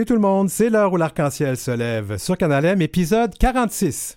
Salut tout le monde, c'est l'heure où l'arc-en-ciel se lève sur Canal M, épisode 46.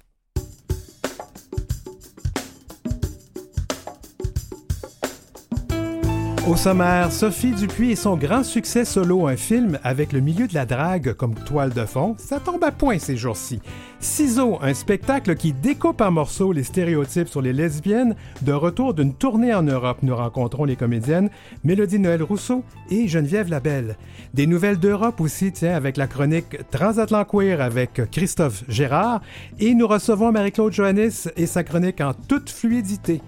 Au sommaire, Sophie Dupuis et son grand succès solo, un film avec le milieu de la drague comme toile de fond, ça tombe à point ces jours-ci. Ciseaux, un spectacle qui découpe en morceaux les stéréotypes sur les lesbiennes. De retour d'une tournée en Europe, nous rencontrons les comédiennes Mélodie Noël Rousseau et Geneviève Labelle. Des nouvelles d'Europe aussi, tiens, avec la chronique Transatlant Queer avec Christophe Gérard. Et nous recevons Marie-Claude Johannis et sa chronique en toute fluidité.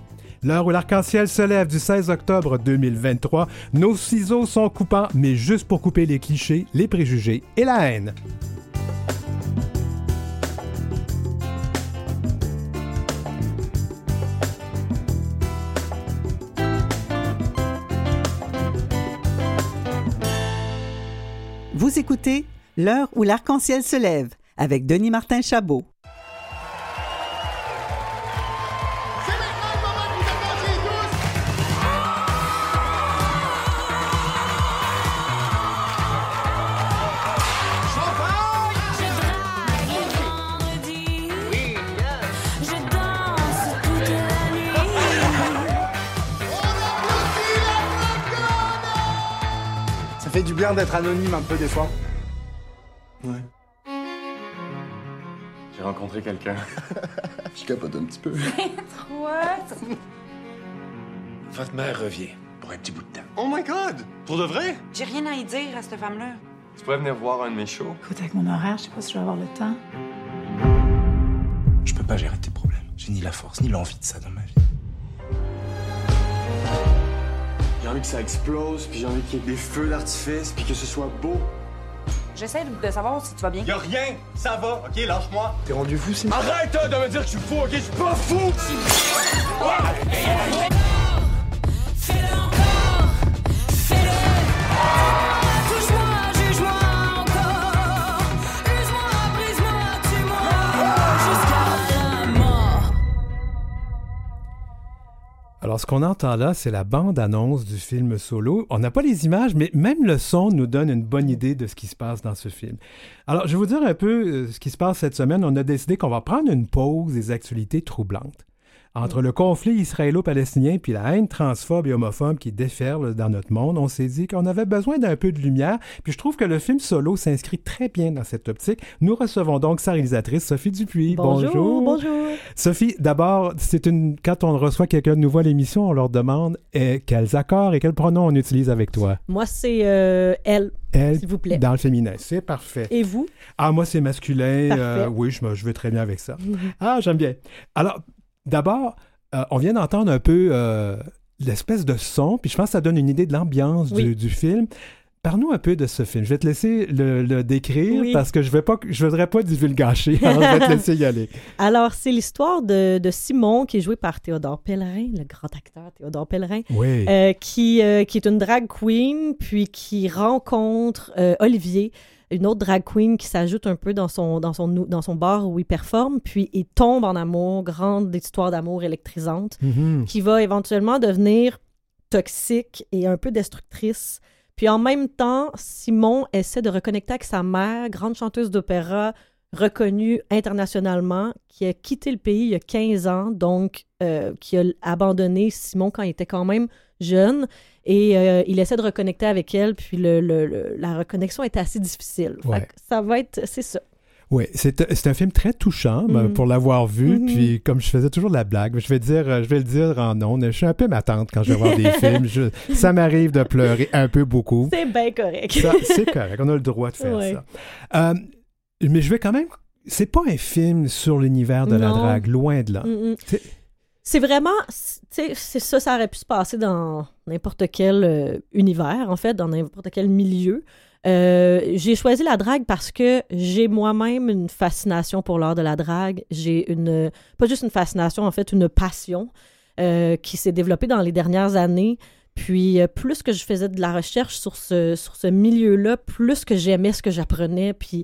L'heure où l'arc-en-ciel se lève du 16 octobre 2023, nos ciseaux sont coupants, mais juste pour couper les clichés, les préjugés et la haine. Vous écoutez L'heure où l'arc-en-ciel se lève avec Denis Martin Chabot. Bien d'être anonyme un peu des fois. Ouais. J'ai rencontré quelqu'un. Je capote un petit peu. Votre mère revient pour un petit bout de temps. Oh my god! Pour de vrai? J'ai rien à y dire à cette femme-là. Tu pourrais venir voir un de mes shows? Écoute, avec mon horaire, je sais pas si je vais avoir le temps. Je peux pas gérer tes problèmes. J'ai ni la force ni l'envie de ça dans ma vie. Envie que ça explose, puis j'ai envie qu'il y ait des feux d'artifice, puis que ce soit beau. J'essaie de savoir si tu vas bien. Y'a rien! Ça va, ok? Lâche-moi! T'es rendu fou, c'est Arrête hein, de me dire que je suis fou, ok? Je suis pas fou! Alors, ce qu'on entend là, c'est la bande-annonce du film solo. On n'a pas les images, mais même le son nous donne une bonne idée de ce qui se passe dans ce film. Alors, je vais vous dire un peu euh, ce qui se passe cette semaine. On a décidé qu'on va prendre une pause des actualités troublantes. Entre le conflit israélo-palestinien puis la haine transphobe et homophobe qui déferle dans notre monde, on s'est dit qu'on avait besoin d'un peu de lumière. Puis je trouve que le film solo s'inscrit très bien dans cette optique. Nous recevons donc sa réalisatrice Sophie Dupuis. Bonjour, bonjour. Sophie, d'abord, c'est une quand on reçoit quelqu'un de nouveau à l'émission, on leur demande eh, quels accords et quels pronoms on utilise avec toi? Moi, c'est euh, elle, Elle, s'il vous plaît. dans le féminin, c'est parfait. Et vous? Ah, moi, c'est masculin. Euh, oui, je, je vais très bien avec ça. Ah, j'aime bien. Alors, d'abord, euh, on vient d'entendre un peu euh, l'espèce de son, puis je pense que ça donne une idée de l'ambiance du, Oui. du film. Parle-nous un peu de ce film. Je vais te laisser le, le décrire Oui. parce que je vais pas, je voudrais pas divulgacher. Alors, je vais te laisser y aller. Alors, c'est l'histoire de, de Simon, qui est joué par Théodore Pellerin, le grand acteur Théodore Pellerin, Oui. euh, qui, qui est une drag queen, puis qui rencontre Olivier, une autre drag queen qui s'ajoute un peu dans son, dans, son, dans son bar où il performe, puis il tombe en amour, grande histoire d'amour électrisante. Mhm. qui va éventuellement devenir toxique et un peu destructrice. Puis en même temps, Simon essaie de reconnecter avec sa mère, grande chanteuse d'opéra reconnue internationalement, qui a quitté le pays il y a 15 ans, donc euh, qui a abandonné Simon quand il était quand même jeune. Et euh, il essaie de reconnecter avec elle, puis le, le- le- la reconnexion est assez difficile. Ouais. ça va être, c'est ça. Oui, c'est un film très touchant Mhm. pour l'avoir vu. Mhm. Puis comme je faisais toujours de la blague, je vais dire, euh, je vais le dire en ondes. Je suis un peu ma tante quand je vais voir des films. Je- ça m'arrive de pleurer un peu beaucoup. C'est bien correct. C'est correct, on a le droit de faire Ouais. ça. Euh, mais je vais quand même. C'est pas un film sur l'univers de la Non. drague, loin de là. Mm. C'est- vraiment, c'est ça, ça aurait pu se passer dans n'importe quel euh, univers, en fait, dans n'importe quel milieu. Euh, j'ai choisi la drague parce que j'ai moi-même une fascination pour l'art de la drague. J'ai une, pas juste une fascination, en fait, une passion euh, qui s'est développée dans les dernières années. Puis plus que je faisais de la recherche sur ce, sur ce milieu-là, plus que j'aimais ce que j'apprenais. Puis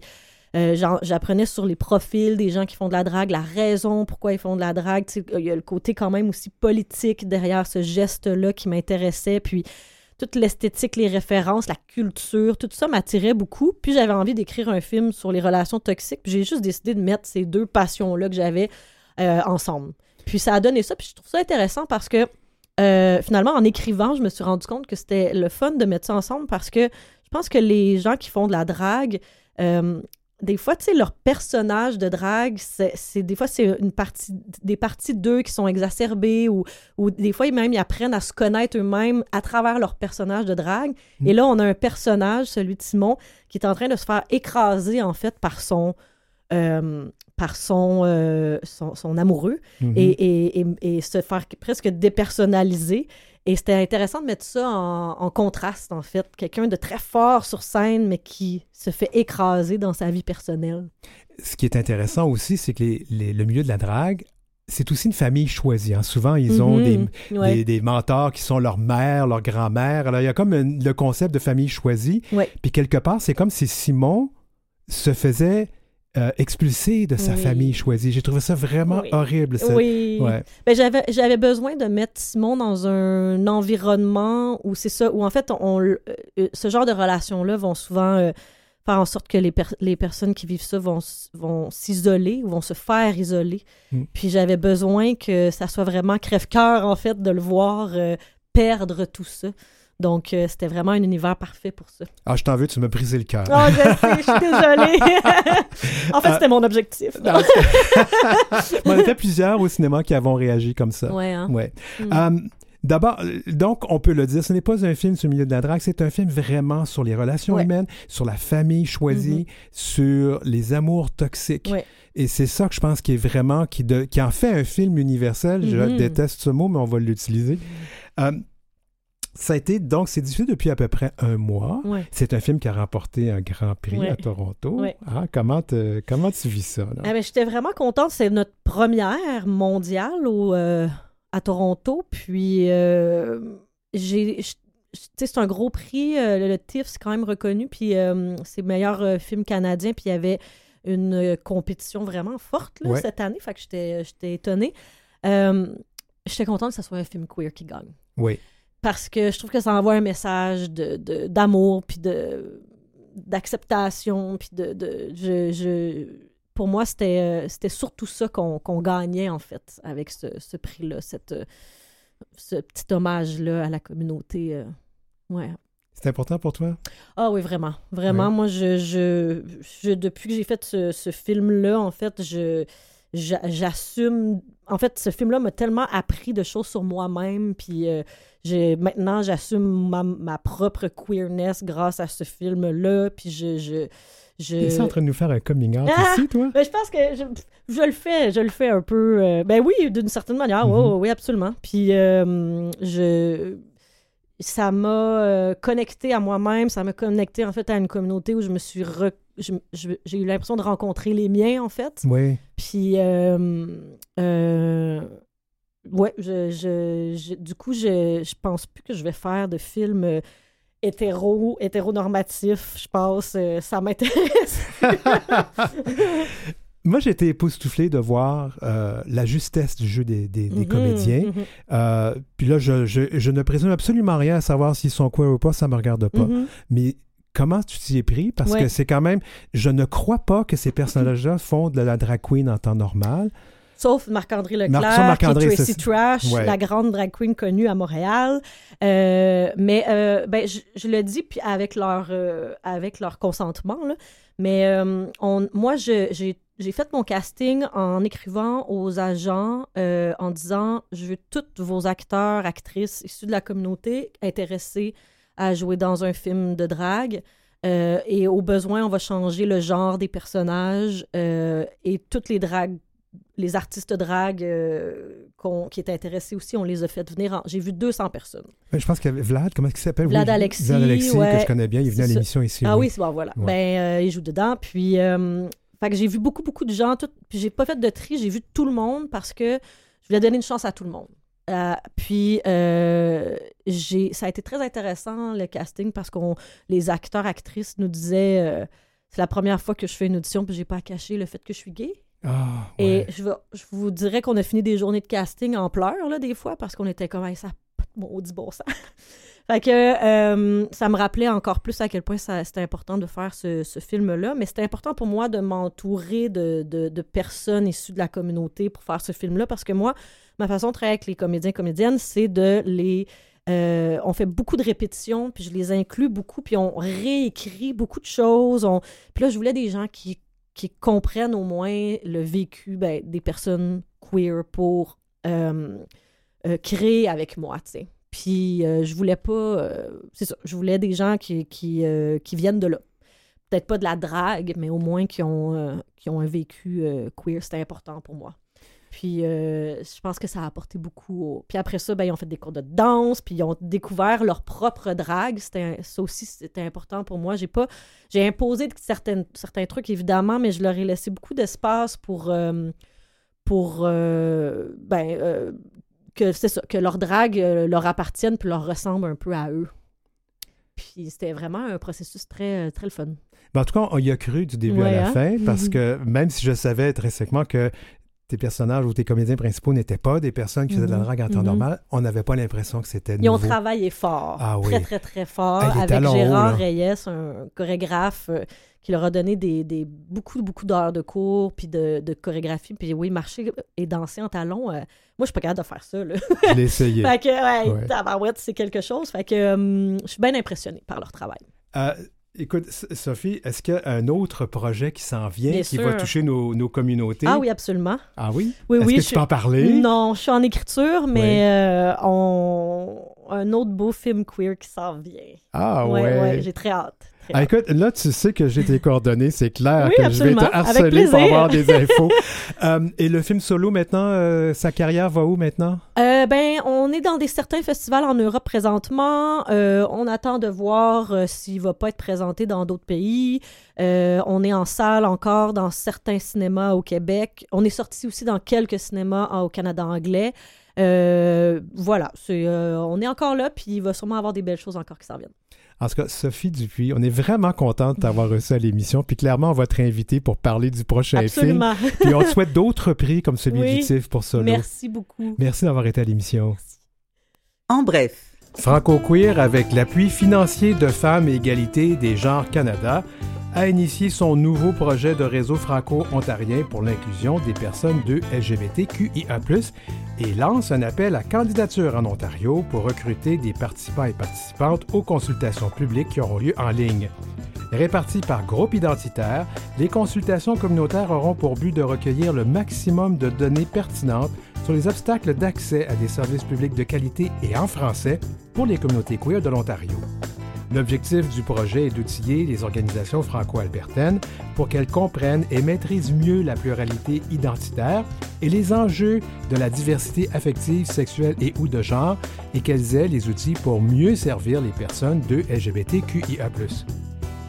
euh, j'apprenais sur les profils des gens qui font de la drague, la raison pourquoi ils font de la drague. Il y a le côté quand même aussi politique derrière ce geste-là qui m'intéressait. Puis toute l'esthétique, les références, la culture, tout ça m'attirait beaucoup. Puis j'avais envie d'écrire un film sur les relations toxiques. Puis j'ai juste décidé de mettre ces deux passions-là que j'avais euh, ensemble. Puis ça a donné ça. Puis je trouve ça intéressant parce que euh, finalement, en écrivant, je me suis rendu compte que c'était le fun de mettre ça ensemble parce que je pense que les gens qui font de la drague, des fois, tu sais, leur personnage de drague, c'est des fois, c'est une partie, des parties d'eux qui sont exacerbées ou, ou des fois, même, ils apprennent à se connaître eux-mêmes à travers leur personnage de drague. Et là, on a un personnage, celui de Simon, qui est en train de se faire écraser, en fait, par son, euh, par son, euh, son, son amoureux Mhm. et, et, et, et se faire presque dépersonnaliser. Et c'était intéressant de mettre ça en, en contraste, en fait. Quelqu'un de très fort sur scène, mais qui se fait écraser dans sa vie personnelle. Ce qui est intéressant aussi, c'est que les- les- le milieu de la drague, c'est aussi une famille choisie. hein. Souvent, ils ont des, Mhm. Ouais. des, des mentors qui sont leur mère, leur grand-mère. Alors, il y a comme un- le concept de famille choisie. Ouais. Puis quelque part, c'est comme si Simon se faisait euh, expulser de sa Oui. famille choisie. J'ai trouvé ça vraiment Oui. horrible. ça. Oui. Ouais. Ben, j'avais, j'avais besoin de mettre Simon dans un environnement où c'est ça, où en fait, on, euh, euh, ce genre de relations-là vont souvent euh, faire en sorte que les, per- les personnes qui vivent ça vont, vont s'isoler ou vont se faire isoler. Mm. Puis j'avais besoin que ça soit vraiment crève-cœur, en fait, de le voir euh, perdre tout ça. Donc, euh, c'était vraiment un univers parfait pour ça. Ah, je t'en veux, tu m'as brisé le cœur. Oh, je sais, je suis désolée. en fait, Euh, c'était mon objectif. On était plusieurs au cinéma qui avons réagi comme ça. Ouais, hein? Ouais. Mm. Euh, D'abord, euh, donc, on peut le dire, ce n'est pas un film sur le milieu de la drague, c'est un film vraiment sur les relations Ouais. humaines, sur la famille choisie, sur les amours toxiques. Ouais. Et c'est ça que je pense qui est vraiment, qui, de- qui en fait un film universel. Je Mhm. déteste ce mot, mais on va l'utiliser. Euh, ça a été, donc, c'est diffusé depuis à peu près un mois. Ouais. C'est un film qui a remporté un grand prix Ouais. à Toronto. Ouais. Ah, comment, te- comment tu vis ça? Ah ben, J'étais vraiment contente. C'est notre première mondiale au, euh, à Toronto. Puis, euh, j'ai. c'est un gros prix. euh, le, le TIFF, c'est quand même reconnu. Puis, c'est meilleur euh, film canadien. Puis, il y avait une compétition vraiment forte là, cette année. Fait que j'étais j'étais étonnée. J'étais contente que ce soit un film queer qui gagne. Oui. Parce que je trouve que ça envoie un message de, de- d'amour, puis de, d'acceptation, puis de... de je, je- pour moi, c'était, euh, c'était surtout ça qu'on, gagnait, en fait, avec ce, ce prix-là, cette, euh, ce petit hommage-là à la communauté. euh, ouais. C'est important pour toi? Ah oui, vraiment. Vraiment, Ouais. moi, je, je, je- depuis que j'ai fait ce, ce film-là, en fait, je, j'assume... En fait, ce film-là m'a tellement appris de choses sur moi-même, puis euh, j'ai, maintenant, j'assume ma, ma propre queerness grâce à ce film-là, puis je... je, je... En train de nous faire un coming out Ah! ici, toi? Ben, je pense que je, je le fais, je le fais un peu. euh, ben oui, d'une certaine manière, oui, Mhm. oui, absolument. Puis euh, je, ça m'a connecté à moi-même, ça m'a connecté en fait à une communauté où je me suis, re- je- je- j'ai eu l'impression de rencontrer les miens en fait. Oui. Puis euh, euh, ouais, je, je- je- du coup, je, je pense plus que je vais faire de films. euh, hétéro, hétéronormatif, je pense, ça m'intéresse. Moi, j'ai été époustouflé de voir euh, la justesse du jeu des, des- des Mhm, comédiens. mhm. Euh, puis là, je, je, je ne présume absolument rien à savoir s'ils sont queer ou pas, ça me regarde pas. Mhm. Mais comment tu t'y es pris? Parce Ouais. que c'est quand même... Je ne crois pas que ces personnages-là font de la drag queen en temps normal. Sauf Marc-André Leclerc, Marc- qui est Tracy Trash, Ouais. la grande drag queen connue à Montréal. Euh, mais euh, ben, je, je le dis puis avec leur, euh, avec leur consentement. Là. Mais on, moi, j'ai fait mon casting en écrivant aux agents en disant je veux tous vos acteurs, actrices issus de la communauté intéressés à jouer dans un film de drague. Euh, et au besoin, on va changer le genre des personnages euh, et toutes les dragues les artistes drag euh, qui étaient intéressés aussi, on les a fait venir. en- J'ai vu 200 personnes. Ben, Je pense qu'il y avait Vlad, comment est-ce qu'il s'appelle? Vlad Oui, Alexis, Vlad Alexis, ouais. que je connais bien. Il est venu à l'émission ici. ah oui, c'est bon, voilà. Ouais. Ben, il joue dedans. Puis, fait que j'ai vu beaucoup, beaucoup de gens. Tout, puis, j'ai pas fait de tri. J'ai vu tout le monde parce que je voulais donner une chance à tout le monde. Euh, puis, euh, j'ai, ça a été très intéressant, le casting, parce qu'on les acteurs, actrices nous disaient euh, c'est la première fois que je fais une audition, puis j'ai pas à cacher le fait que je suis gay. Ah, Et je, je vous dirais qu'on a fini des journées de casting en pleurs, là, des fois, parce qu'on était comme, Hey, ça maudit bon sens. Fait que ça me rappelait encore plus à quel point ça- c'était important de faire ce, ce film-là. Mais c'était important pour moi de m'entourer de, de- de personnes issues de la communauté pour faire ce film-là parce que moi, ma façon de travailler avec les comédiens comédiennes, c'est de les. euh, on fait beaucoup de répétitions, puis je les inclus beaucoup, puis on réécrit beaucoup de choses. Puis là, je voulais des gens qui, qui comprennent au moins le vécu ben, des personnes queer pour euh, euh, créer avec moi, tu sais. Puis je voulais pas. c'est ça. Je voulais des gens qui, qui, qui viennent de là. Peut-être pas de la drague, mais au moins qui ont, qui ont un vécu queer. C'était important pour moi. Puis euh, je pense que ça a apporté beaucoup. au- Puis après ça, ben, ils ont fait des cours de danse, puis ils ont découvert leur propre drague. C'était, ça aussi, c'était important pour moi. J'ai pas. J'ai imposé certaines, certains trucs, évidemment, mais je leur ai laissé beaucoup d'espace pour. euh, pour euh, ben, euh, que c'est ça, que leur drague leur appartienne puis leur ressemble un peu à eux. Puis c'était vraiment un processus très, très le fun. Ben, en tout cas, on y a cru du début à la hein? fin, parce que même si je savais intrinsèquement que tes personnages ou tes comédiens principaux n'étaient pas des personnes qui faisaient de la Mhm. drague en temps Mhm. normal, on n'avait pas l'impression que c'était Ils ont travaillé fort, Ah oui. très, très, très fort, Ah, avec Gérard. Reyes, un chorégraphe euh, qui leur a donné des, des- beaucoup, beaucoup d'heures de cours, puis de, de chorégraphie. Puis oui, marcher et danser en talons, euh, moi, je suis pas capable de faire ça. Là. Je l'ai essayé. fait que, ouais, c'est quelque chose. Fait que euh, je suis bien impressionnée par leur travail. Écoute, Sophie, est-ce qu'il y a un autre projet qui s'en vient, Bien qui sûr. va toucher nos, nos communautés? Ah oui, absolument. Ah oui? Oui, Est-ce oui, que je tu peux en parler? Non, je suis en écriture, mais euh, on... un autre beau film queer qui s'en vient. Ah ouais. ouais. ouais, j'ai très hâte. Ah, hâte. écoute, là, tu sais que j'ai tes coordonnées, c'est clair Oui, que je vais te absolument. Harceler pour avoir des infos. Euh, et le film solo, maintenant, euh, sa carrière va où maintenant? Euh, ben, on est dans des certains festivals en Europe présentement. Euh, on attend de voir s'il va pas être présenté dans d'autres pays. On est en salle encore dans certains cinémas au Québec. On est sorti aussi dans quelques cinémas euh, au Canada anglais. Euh, voilà, euh, on est encore là, puis il va sûrement avoir des belles choses encore qui s'en viennent. En tout cas, Sophie Dupuis, on est vraiment contente de t'avoir reçu à l'émission. Puis clairement, on va te réinviter pour parler du prochain Absolument. film. Puis on te souhaite d'autres prix comme celui Oui. du TIFF pour solo. Merci beaucoup. Merci d'avoir été à l'émission. En bref, Franco-Queer, avec l'appui financier de Femmes et Égalité des Genres Canada, a initié son nouveau projet de réseau franco-ontarien pour l'inclusion des personnes de LGBTQIA+, et lance un appel à candidature en Ontario pour recruter des participants et participantes aux consultations publiques qui auront lieu en ligne. Réparties par groupe identitaire, les consultations communautaires auront pour but de recueillir le maximum de données pertinentes sur les obstacles d'accès à des services publics de qualité et en français pour les communautés queer de l'Ontario. L'objectif du projet est d'outiller les organisations franco-albertaines pour qu'elles comprennent et maîtrisent mieux la pluralité identitaire et les enjeux de la diversité affective, sexuelle et ou de genre et qu'elles aient les outils pour mieux servir les personnes de LGBTQIA+.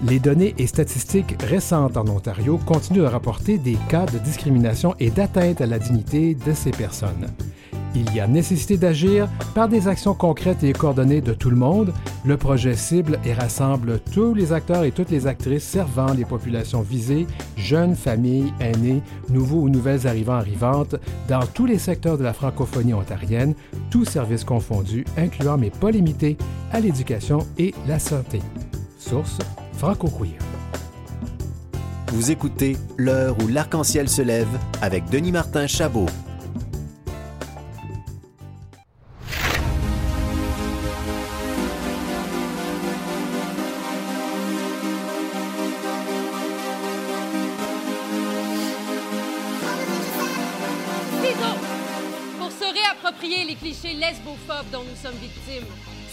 Les données et statistiques récentes en Ontario continuent de rapporter des cas de discrimination et d'atteinte à la dignité de ces personnes. Il y a nécessité d'agir par des actions concrètes et coordonnées de tout le monde. Le projet cible et rassemble tous les acteurs et toutes les actrices servant les populations visées, jeunes, familles, aînés, nouveaux ou nouvelles arrivants arrivantes, dans tous les secteurs de la francophonie ontarienne, tous services confondus, incluant mais pas limités à l'éducation et la santé. Source Vous écoutez L'heure où l'arc-en-ciel se lève avec Denis Martin Chabot. Ciseaux Pour se réapproprier les clichés lesbophobes dont nous sommes victimes.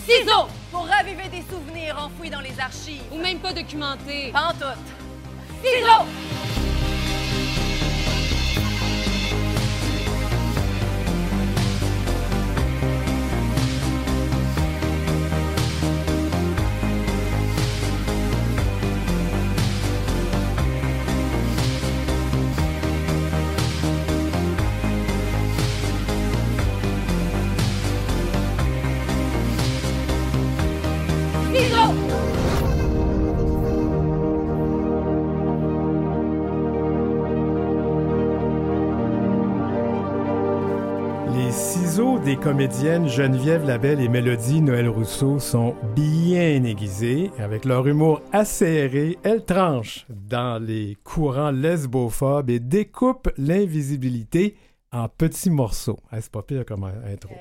Ciseaux Pour raviver des souvenirs enfouis dans les archives. Ou même pas documentés. Pas en tout. Ciseaux comédiennes Geneviève Labelle et Mélodie Noël Rousseau sont bien aiguisés. Avec leur humour acéré, elles tranchent dans les courants lesbophobes et découpent l'invisibilité en petits morceaux. Ah, c'est pas pire comme intro.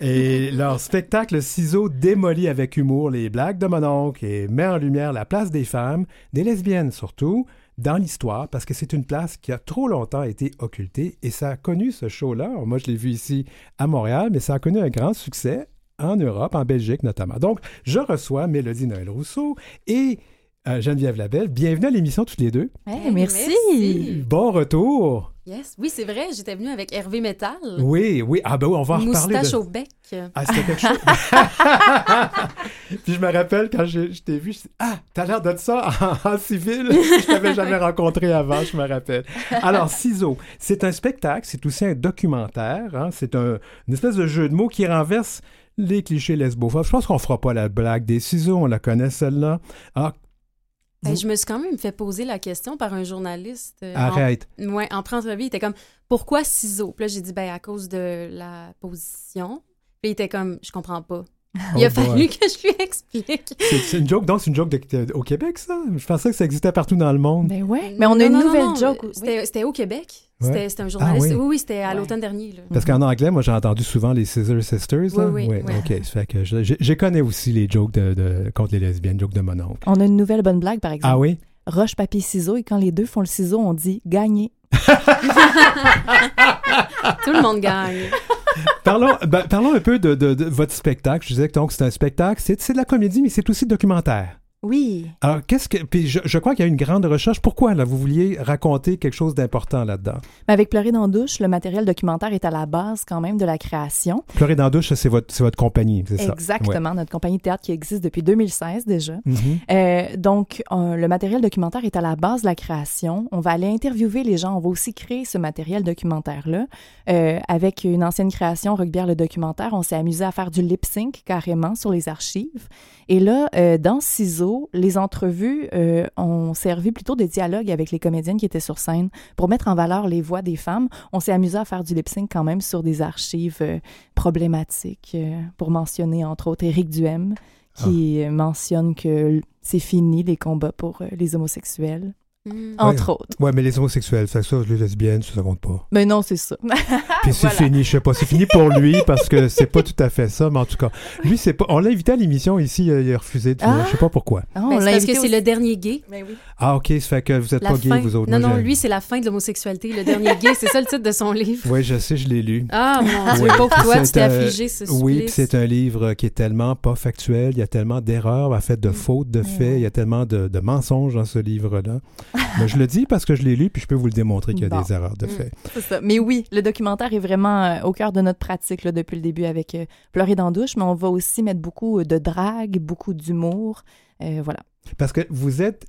Et leur spectacle Ciseaux démolit avec humour les blagues de mon oncle et met en lumière la place des femmes, des lesbiennes surtout, dans l'histoire, parce que c'est une place qui a trop longtemps été occultée et ça a connu ce show-là. Moi, je l'ai vu ici à Montréal, mais ça a connu un grand succès en Europe, en Belgique notamment. Donc, je reçois Mélodie Noël Rousseau et euh, Geneviève Labelle. Bienvenue à l'émission toutes les deux. Hey, merci. Bon retour. Yes. Oui, c'est vrai, j'étais venue avec Hervé Metal. Oui, oui. Ah ben oui, on va en reparler. Moustache de... au bec. Ah, c'était quelque chose. Puis je me rappelle quand je, je t'ai vu, je dis Ah, t'as l'air de ça en, en civil. je t'avais jamais rencontré avant, je me rappelle. Alors, Ciseaux, c'est un spectacle, c'est aussi un documentaire. Hein, c'est un, une espèce de jeu de mots qui renverse les clichés lesbophobes. Je pense qu'on fera pas la blague des ciseaux, on la connaît celle-là. Ah, Ben, je me suis quand même fait poser la question par un journaliste. euh, Arrête. En, ouais, en pré-entrevue, il était comme Pourquoi ciseaux? Puis là, j'ai dit Ben, à cause de la position. Puis il était comme Je comprends pas. Il Oh a fallu boy. que je lui explique. c'est une joke, donc c'est une joke de- de- au Québec, ça? Je pensais que ça existait partout dans le monde. Ben ouais. Mais on a Non, une non, nouvelle non, joke. C'était au Québec. Ouais. C'était c'était un journaliste. Ah oui. oui. oui, c'était à l'automne dernier. Là. Parce qu'en anglais, moi, j'ai entendu souvent les Scissor Sisters. là. Oui, oui, Ouais, oui. OK. Ça fait que je, je- je connais aussi les jokes de, de- contre les lesbiennes, jokes de mon oncle. On a une nouvelle bonne blague, par exemple. Ah oui? Roche, papier, ciseaux, et quand les deux font le ciseau, on dit gagner. Tout le monde gagne. Parlons, ben, parlons un peu de, de- votre spectacle. Je disais que donc c'est un spectacle, c'est de la comédie, mais c'est aussi documentaire. Oui. Alors, qu'est-ce que. Puis je, je crois qu'il y a une grande recherche. Pourquoi, là, vous vouliez raconter quelque chose d'important là-dedans? Mais avec Pleurer dans la douche, le matériel documentaire est à la base quand même de la création. Pleurer dans la douche, c'est votre, c'est votre compagnie, c'est ça? Exactement, notre compagnie de théâtre qui existe depuis 2016 déjà. Mhm. Euh, donc, euh, le matériel documentaire est à la base de la création. On va aller interviewer les gens. On va aussi créer ce matériel documentaire-là. Euh, avec une ancienne création, Rugbière le documentaire, on s'est amusé à faire du lip-sync carrément sur les archives. Et là, euh, dans Ciseaux, les entrevues euh, ont servi plutôt de dialogue avec les comédiennes qui étaient sur scène pour mettre en valeur les voix des femmes. On s'est amusé à faire du lip-sync quand même sur des archives euh, problématiques, pour mentionner entre autres Éric Duhem, qui euh, mentionne que c'est fini les combats pour les homosexuels, entre Ouais. autres. Ouais, mais les homosexuels, ça, ça, les lesbiennes, ça, ça compte pas. Mais non, c'est ça. Puis c'est Voilà. fini, je sais pas, c'est fini pour lui parce que c'est pas tout à fait ça, mais en tout cas, lui, c'est pas. On l'a invité à l'émission ici, il a- il a refusé de venir, Ah. je sais pas pourquoi. Ah, Ben, on parce que c'est le dernier gay. Ah, ok, ça fait que vous êtes La pas gay, vous autres. Non, non, lui, c'est la fin de l'homosexualité. Le dernier gay, c'est ça le titre de son livre? Oui, je sais, je l'ai lu. Ah, mon Dieu, Oui. pauvre toi, tu C'est t'es un- affligé, ce Oui, c'est un livre qui est tellement pas factuel, il y a tellement d'erreurs, en Mm. fait, de fautes, de faits, il y a tellement de, de mensonges dans ce livre-là. Je le dis parce que je l'ai lu, puis je peux vous le démontrer qu'il y a Bon. des erreurs de Mm. faits. C'est ça. Mais oui, le documentaire est vraiment euh, au cœur de notre pratique là, depuis le début avec euh, Pleurer dans la douche, mais on va aussi mettre beaucoup euh, de drague, beaucoup d'humour. Euh, voilà. Parce que vous êtes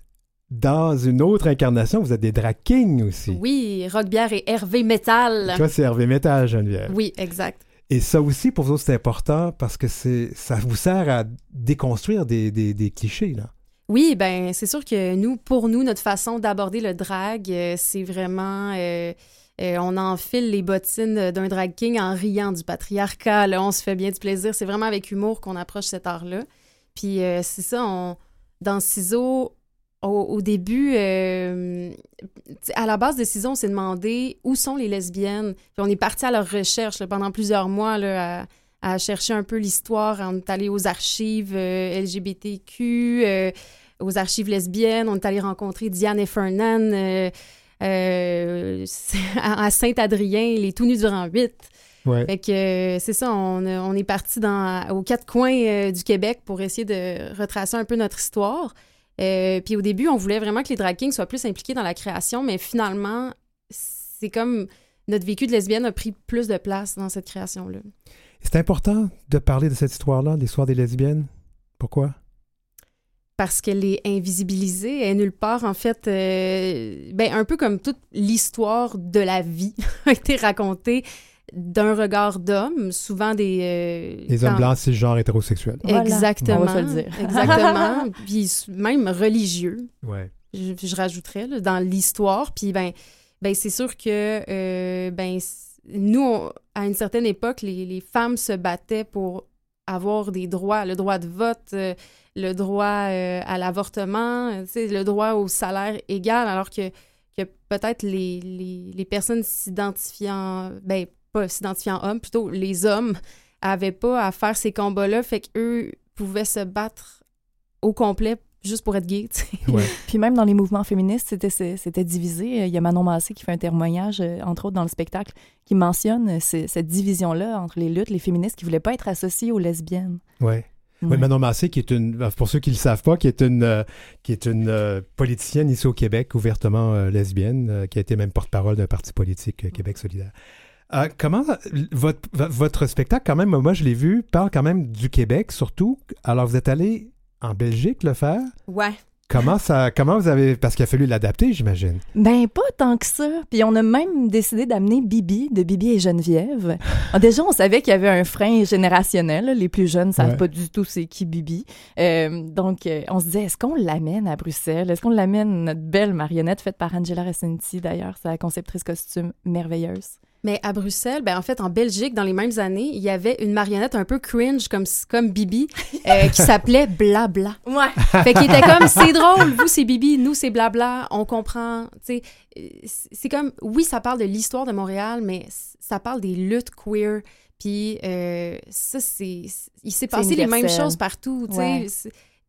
dans une autre incarnation, vous êtes des drag kings aussi. Oui, Rockbière et Hervé Metal. Toi, c'est Hervé Métal, Geneviève. Oui, exact. Et ça aussi, pour vous, c'est important parce que c'est ça vous sert à déconstruire des, des, des clichés, là. Oui, ben c'est sûr que nous, pour nous, notre façon d'aborder le drag, euh, c'est vraiment... euh, euh, on enfile les bottines d'un drag king en riant du patriarcat. On se fait bien du plaisir. C'est vraiment avec humour qu'on approche cet art-là. Puis c'est ça, dans Ciseaux, au, début, à la base de Ciseaux, on s'est demandé où sont les lesbiennes. Puis on est parti à leur recherche pendant plusieurs mois là, à, à chercher un peu l'histoire. On est allé aux archives euh, LGBTQ, euh, aux archives lesbiennes. On est allé rencontrer Diane et Fernan euh, euh, à Saint-Adrien, les tout nus du rang 8. Ouais. Fait que c'est ça, on, est parti dans, aux quatre coins du Québec pour essayer de retracer un peu notre histoire. Puis au début, on voulait vraiment que les drag kings soient plus impliqués dans la création, mais finalement, c'est comme notre vécu de lesbienne a pris plus de place dans cette création-là. C'est important de parler de cette histoire-là, l'histoire des lesbiennes. Pourquoi? parce qu'elle est invisibilisée, elle est nulle part. En fait, euh, ben, un peu comme toute l'histoire de la vie a été racontée d'un regard d'homme, souvent des... euh, Les hommes blancs cisgenres hétérosexuels. Exactement. On va se le dire. Exactement. Puis même religieux, Ouais. je, je rajouterais, là, dans l'histoire. Puis ben, ben c'est sûr que euh, ben, nous, on- à une certaine époque, les, femmes se battaient pour avoir des droits, le droit de vote, euh, le droit euh, à l'avortement, euh, le droit au salaire égal, alors que, peut-être les personnes s'identifiant, ben, pas s'identifiant hommes, plutôt les hommes, avaient pas à faire ces combats-là, fait qu'eux pouvaient se battre au complet juste pour être sais. Puis même dans les mouvements féministes, c'était, c'était divisé. Il y a Manon Massé qui fait un témoignage, euh, entre autres dans le spectacle, qui mentionne euh, ce- cette division-là entre les luttes, les féministes qui voulaient pas être associées aux lesbiennes. Ouais. Oui, Ouais. Manon Massé, qui est une, pour ceux qui ne le savent pas, qui est une, euh, qui est une euh, politicienne ici au Québec, ouvertement euh, lesbienne, euh, qui a été même porte-parole d'un parti politique, euh, Québec solidaire. Euh, comment votre, vo- votre spectacle, quand même, moi je l'ai vu, parle quand même du Québec surtout. Alors vous êtes allé en Belgique le faire? Ouais. Comment ça, comment vous avez, parce qu'il a fallu l'adapter, j'imagine. Ben, pas tant que ça. Puis on a même décidé d'amener Bibi, de Bibi et Geneviève. Ah, Déjà, on savait qu'il y avait un frein générationnel. Les plus jeunes ne savent Ouais. pas du tout c'est qui Bibi. Euh, donc, euh, on se disait, est-ce qu'on l'amène à Bruxelles? Est-ce qu'on l'amène, notre belle marionnette faite par Angela Recenti, d'ailleurs, sa conceptrice costume merveilleuse? Mais à Bruxelles, ben en fait, en Belgique, dans les mêmes années, il y avait une marionnette un peu cringe comme, comme Bibi euh, qui s'appelait Blabla. Ouais. Fait qu'il était comme, c'est drôle, vous c'est Bibi, nous c'est Blabla, on comprend. Tu sais, euh, c'est comme, oui, ça parle de l'histoire de Montréal, mais ça parle des luttes queer. Puis euh, ça, c'est. Il s'est passé les mêmes choses partout. tu sais. Ouais.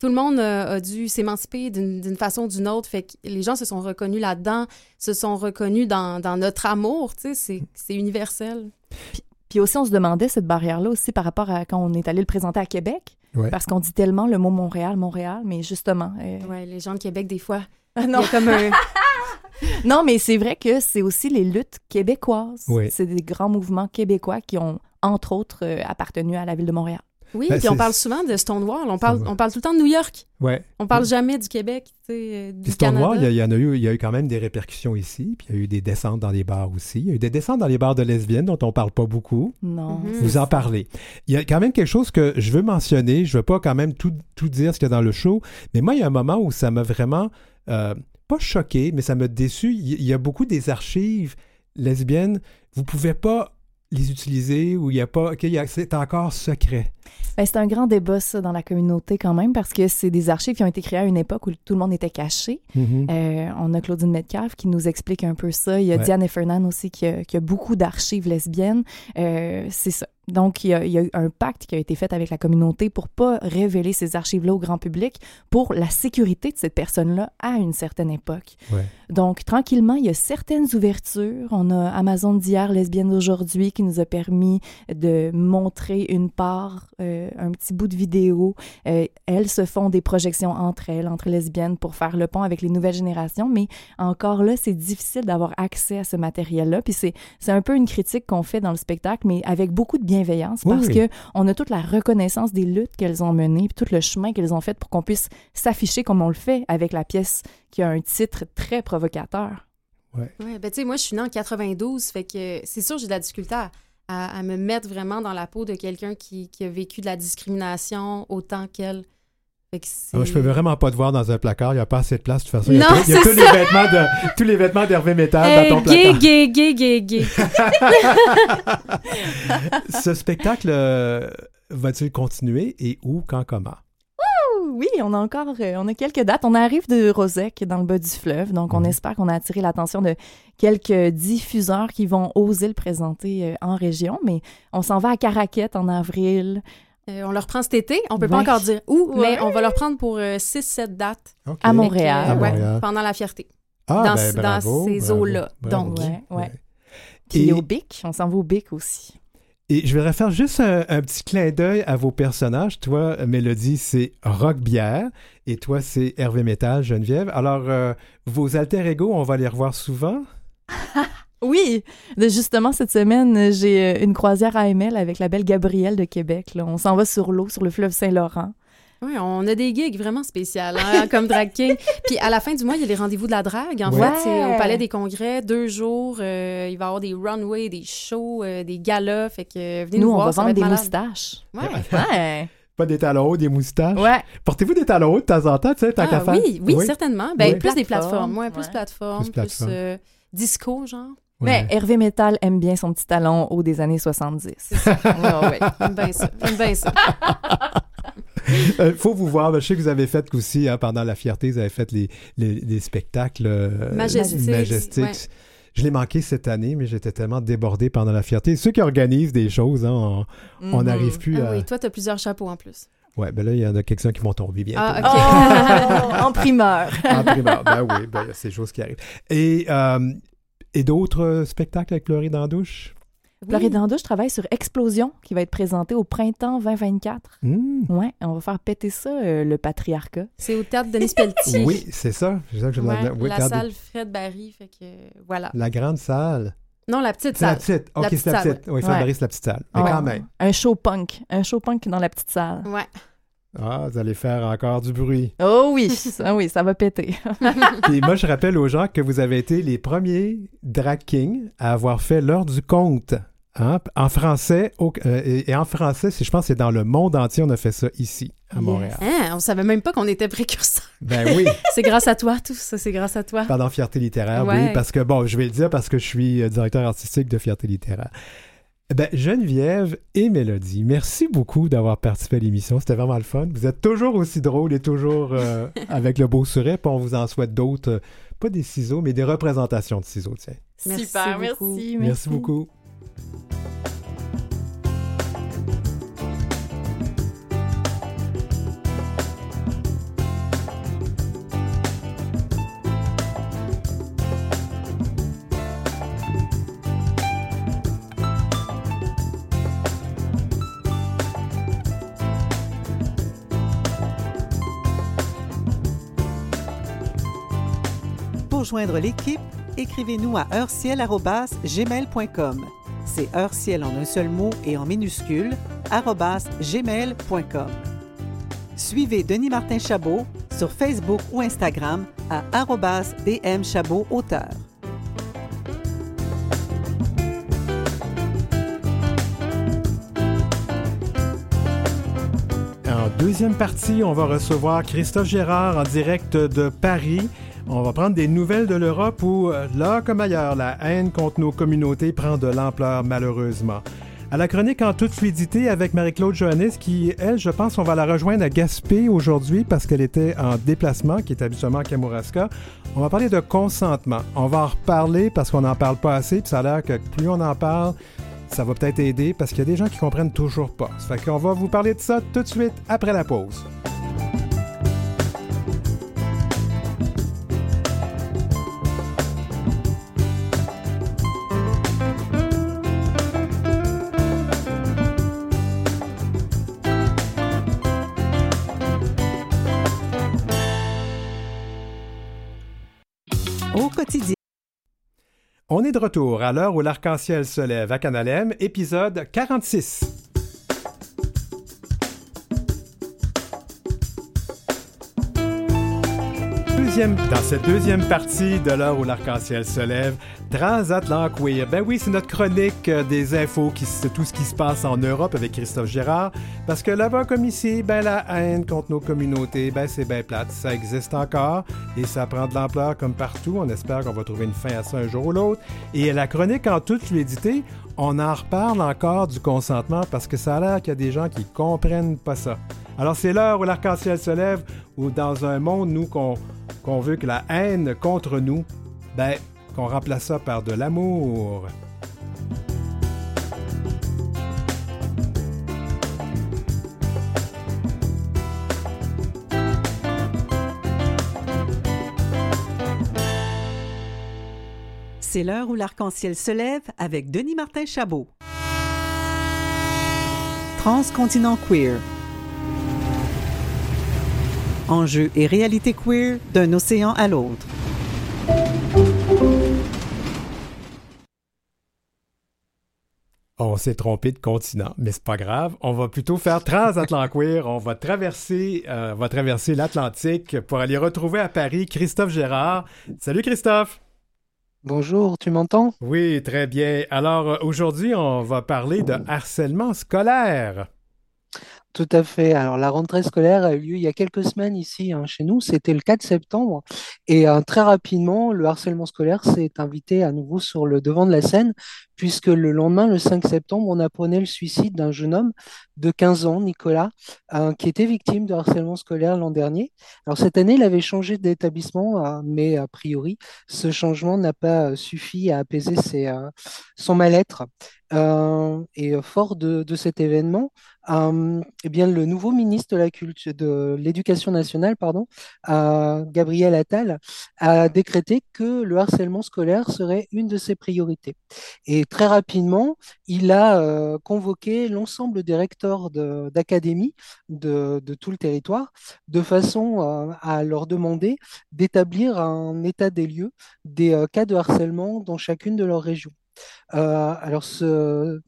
Tout le monde euh, a dû s'émanciper d'une façon ou d'une autre. Fait que les gens se sont reconnus là-dedans, se sont reconnus dans, dans notre amour. Tu sais, c'est- c'est universel. Puis aussi, on se demandait cette barrière-là aussi par rapport à quand on est allé le présenter à Québec. Ouais. Parce qu'on dit tellement le mot Montréal, Montréal, mais justement. euh, Ouais, les gens de Québec, des fois. Ah non. comme un. Non, mais c'est vrai que c'est aussi les luttes québécoises. Oui. C'est des grands mouvements québécois qui ont, entre autres, euh, appartenu à la ville de Montréal. Oui, Ben, puis on parle souvent de Stonewall. On parle, Stonewall. on parle tout le temps de New York. Ouais. On parle jamais du Québec, du Puis Stonewall, il y, Canada. a- il y en a eu, il y a eu quand même des répercussions ici, puis il y a eu des descentes dans les bars aussi. Il y a eu des descentes dans les bars de lesbiennes dont on parle pas beaucoup. Non. Mhm. Vous en parlez. Il y a quand même quelque chose que je veux mentionner. Je veux pas quand même tout, tout dire ce qu'il y a dans le show, mais moi, il y a un moment où ça m'a vraiment, euh, pas choqué, mais ça m'a déçu. Il y- a beaucoup des archives lesbiennes. Vous pouvez pas les utiliser ou il y a pas, c'est encore secret. Ben, c'est un grand débat, ça, dans la communauté quand même, parce que c'est des archives qui ont été créées à une époque où tout le monde était caché. Mhm. Euh, on a Claudine Metcalfe qui nous explique un peu ça. Il y a Ouais. Diane Effernan aussi qui a, qui a beaucoup d'archives lesbiennes. Euh, c'est ça. Donc, il y, a, il y a eu un pacte qui a été fait avec la communauté pour pas révéler ces archives-là au grand public pour la sécurité de cette personne-là à une certaine époque. Ouais. Donc, tranquillement, il y a certaines ouvertures. On a Amazon d'hier, lesbienne d'aujourd'hui, qui nous a permis de montrer une part, euh, un petit bout de vidéo. Euh, elles se font des projections entre elles, entre lesbiennes, pour faire le pont avec les nouvelles générations. Mais encore là, c'est difficile d'avoir accès à ce matériel-là. Puis c'est, c'est un peu une critique qu'on fait dans le spectacle, mais avec beaucoup de bienveillance, Oui, parce oui. que on a toute la reconnaissance des luttes qu'elles ont menées, puis tout le chemin qu'elles ont fait pour qu'on puisse s'afficher comme on le fait avec la pièce qui a un titre très provocateur. Ouais. Ouais, ben tu sais, moi, je suis née en 92, fait que c'est sûr, j'ai de la difficulté à, à- à me mettre vraiment dans la peau de quelqu'un qui, qui a vécu de la discrimination autant qu'elle. C'est... Ah, moi, je peux vraiment pas te voir dans un placard. Il n'y a pas assez de place de toute façon. Il y a, Non, tout- il y a c'est tous, les vêtements de, tous les vêtements d'Hervé Métal Hey, dans ton gay, placard. gay, gay, gay, gay. Ce spectacle euh, va-t-il continuer et où, quand, comment? Oui, on a encore, euh, on a quelques dates. On arrive de Rosec, dans le bas du fleuve, donc on espère qu'on a attiré l'attention de quelques diffuseurs qui vont oser le présenter euh, en région. Mais on s'en va à Caraquette en avril. Euh, on leur prend cet été, on peut pas encore dire où, mais on va leur prendre pour 6-7 dates. À Montréal. Ouais, pendant la fierté. Ah, dans, ben, dans ces eaux-là. Donc, Ouais, ouais. Ouais. Puis Et- au Bic, on s'en va au Bic aussi. Et je vais faire juste un, petit clin d'œil à vos personnages. Toi, Mélodie, c'est Rock Bière et toi, c'est Hervé Métal, Geneviève. Alors, euh, vos alter ego, on va les revoir souvent? Oui, justement, cette semaine, j'ai euh, une croisière AML avec la belle Gabrielle de Québec. là. On s'en va sur l'eau, sur le fleuve Saint-Laurent. Oui, on a des gigs vraiment spéciales, hein, comme drag king. Puis à la fin du mois, il y a les rendez-vous de la drague. En Ouais. fait, c'est au Palais des Congrès, deux jours. euh, il va y avoir des runways, des shows, euh, des galas. Fait que euh, venez nous, Nous, on voir, va ça vendre des malade. moustaches. Ouais. Ouais. Pas des talons hauts, des moustaches. Ouais. Portez-vous des talons hauts de temps en temps, tu sais, tant Ah, qu'à faire? oui, oui, certainement. Ben, Oui. plus des Plateforme, plateformes. Ouais, plus ouais. plateformes, Plus plus, plateforme. euh, disco, genre. Mais Hervé Metal aime bien son petit talon haut des années 70. Ah ouais. J'aime bien ça. J'aime bien ça. Il Euh, faut vous voir. Je sais que vous avez fait aussi, hein, pendant la fierté, vous avez fait les, les, les spectacles euh, ouais. Je l'ai manqué cette année, mais j'étais tellement débordé pendant la fierté. Ceux qui organisent des choses, hein, on Mhm. n'arrive plus Ah à... oui, toi, t'as plusieurs chapeaux en plus. Ouais, ben là, il y en a quelques-uns qui vont tomber bientôt. Ah, Oh, en primeur. en primeur. Ben oui, ben, il y a ces choses qui arrivent. Et, euh, et d'autres spectacles avec Pleurer dans la douche? Pleurer dans la douche, je travaille sur Explosion, qui va être présenté au printemps 2024. Hmm. Ouais, on va faire péter ça, euh, le patriarcat. C'est au théâtre Denis Pelletier. Oui, c'est ça. C'est ça que je Ouais. Oui, la regardez. salle Fred Barry, fait que voilà. La grande salle. Non, la petite C'est la salle. petite. OK, c'est la salle, petite. Oui, Fred. Barry, c'est la petite salle. Mais Ouais. quand même. Un show punk. Un show punk dans la petite salle. Ouais. Ah, vous allez faire encore du bruit. Oh oui, ça, oui, ça va péter. Puis moi, je rappelle aux gens que vous avez été les premiers drag kings à avoir fait l'heure du conte. hein, En français, au- euh, et, et en français, je pense que c'est dans le monde entier, on a fait ça ici, à Montréal. Hein, on savait même pas qu'on était précurseurs. Ben oui. c'est grâce à toi, tout ça, c'est grâce à toi. Pendant Fierté littéraire, oui, parce que, bon, je vais le dire parce que je suis euh, directeur artistique de Fierté littéraire. Ben, Geneviève et Mélodie, merci beaucoup d'avoir participé à l'émission. C'était vraiment le fun. Vous êtes toujours aussi drôles et toujours euh, avec le beau sourire. Puis on vous en souhaite d'autres, euh, pas des ciseaux, mais des représentations de ciseaux, tiens. Merci Super, beaucoup. merci, Merci beaucoup. Pour joindre l'équipe, écrivez-nous à heurciel.gmail.com. C'est heurciel en un seul mot et en minuscule, gmail.com. Suivez Denis Martin Chabot sur Facebook ou Instagram à DM auteur. En deuxième partie, on va recevoir Christophe Gérard en direct de Paris. On va prendre des nouvelles de l'Europe où, euh, là comme ailleurs, la haine contre nos communautés prend de l'ampleur malheureusement. À la chronique en toute fluidité avec Marie-Claude Johannes qui, elle, je pense, on va la rejoindre à Gaspé aujourd'hui parce qu'elle était en déplacement, qui est habituellement à Kamouraska. On va parler de consentement. On va en reparler parce qu'on n'en parle pas assez, puis ça a l'air que plus on en parle, ça va peut-être aider parce qu'il y a des gens qui comprennent toujours pas. Ça fait qu'on va vous parler de ça tout de suite après la pause. On est de retour à l'heure où l'arc-en-ciel se lève à Canalem, épisode 46. Dans cette deuxième partie de l'heure où l'arc-en-ciel se lève, Transatlant Queer. Ben oui, c'est notre chronique euh, des infos, qui, tout ce qui se passe en Europe avec Christophe Gérard. Parce que là-bas comme ici, ben la haine contre nos communautés, ben c'est bien plate. Ça existe encore et ça prend de l'ampleur comme partout. On espère qu'on va trouver une fin à ça un jour ou l'autre. Et la chronique en toute fluidité, on en reparle encore du consentement parce que ça a l'air qu'il y a des gens qui comprennent pas ça. Alors c'est l'heure où l'arc-en-ciel se lève, où dans un monde, nous, qu'on veut que la haine contre nous, ben, qu'on remplace ça par de l'amour. C'est l'heure où l'arc-en-ciel se lève avec Denis Martin Chabot. Transcontinent queer. Enjeux et réalité queer d'un océan à l'autre. On s'est trompé de continent, mais c'est pas grave. On va plutôt faire transatlant queer. On euh, on va traverser l'Atlantique pour aller retrouver à Paris Christophe Gérard. Salut Christophe. Bonjour, tu m'entends? Oui, très bien. Alors euh, aujourd'hui, on va parler de harcèlement scolaire. Tout à fait. Alors, la rentrée scolaire a eu lieu il y a quelques semaines ici, hein, chez nous. C'était le 4 septembre. Et euh, très rapidement, le harcèlement scolaire s'est invité à nouveau sur le devant de la scène, puisque le lendemain, le 5 septembre, on apprenait le suicide d'un jeune homme de 15 ans, Nicolas, euh, qui était victime de harcèlement scolaire l'an dernier. Alors, cette année, il avait changé d'établissement, euh, mais a priori, ce changement n'a pas euh, suffi à apaiser ses, euh, son mal-être. Et fort de, de cet événement, eh bien, le nouveau ministre de de l'Éducation nationale, pardon, Gabriel Attal, a décrété que le harcèlement scolaire serait une de ses priorités. Et très rapidement, il a euh, convoqué l'ensemble des recteurs d'académies de, de tout le territoire de façon euh, à leur demander d'établir un état des lieux des euh, cas de harcèlement dans chacune de leurs régions. Euh, alors, ce,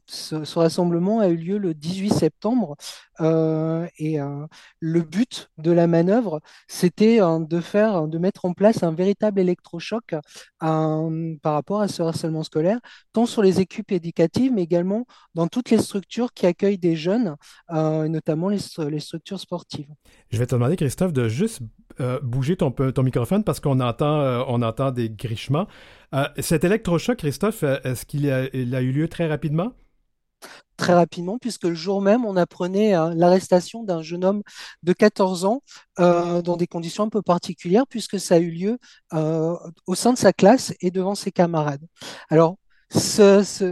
rassemblement a eu lieu le 18 septembre euh, et euh, le but de la manœuvre, c'était de faire, de mettre en place un véritable électrochoc par rapport à ce harcèlement scolaire, tant sur les équipes éducatives, mais également dans toutes les structures qui accueillent des jeunes, notamment les, les structures sportives. Je vais te demander, Christophe, de juste euh, bouger ton, peu- ton microphone parce qu'on entend, euh, entend des grichements. Euh, cet électrochoc, Christophe, euh, est-ce qu'il a, a eu lieu très rapidement? très rapidement, puisque le jour même, on apprenait euh, l'arrestation d'un jeune homme de 14 ans euh, dans des conditions un peu particulières, puisque ça a eu lieu euh, au sein de sa classe et devant ses camarades. Alors,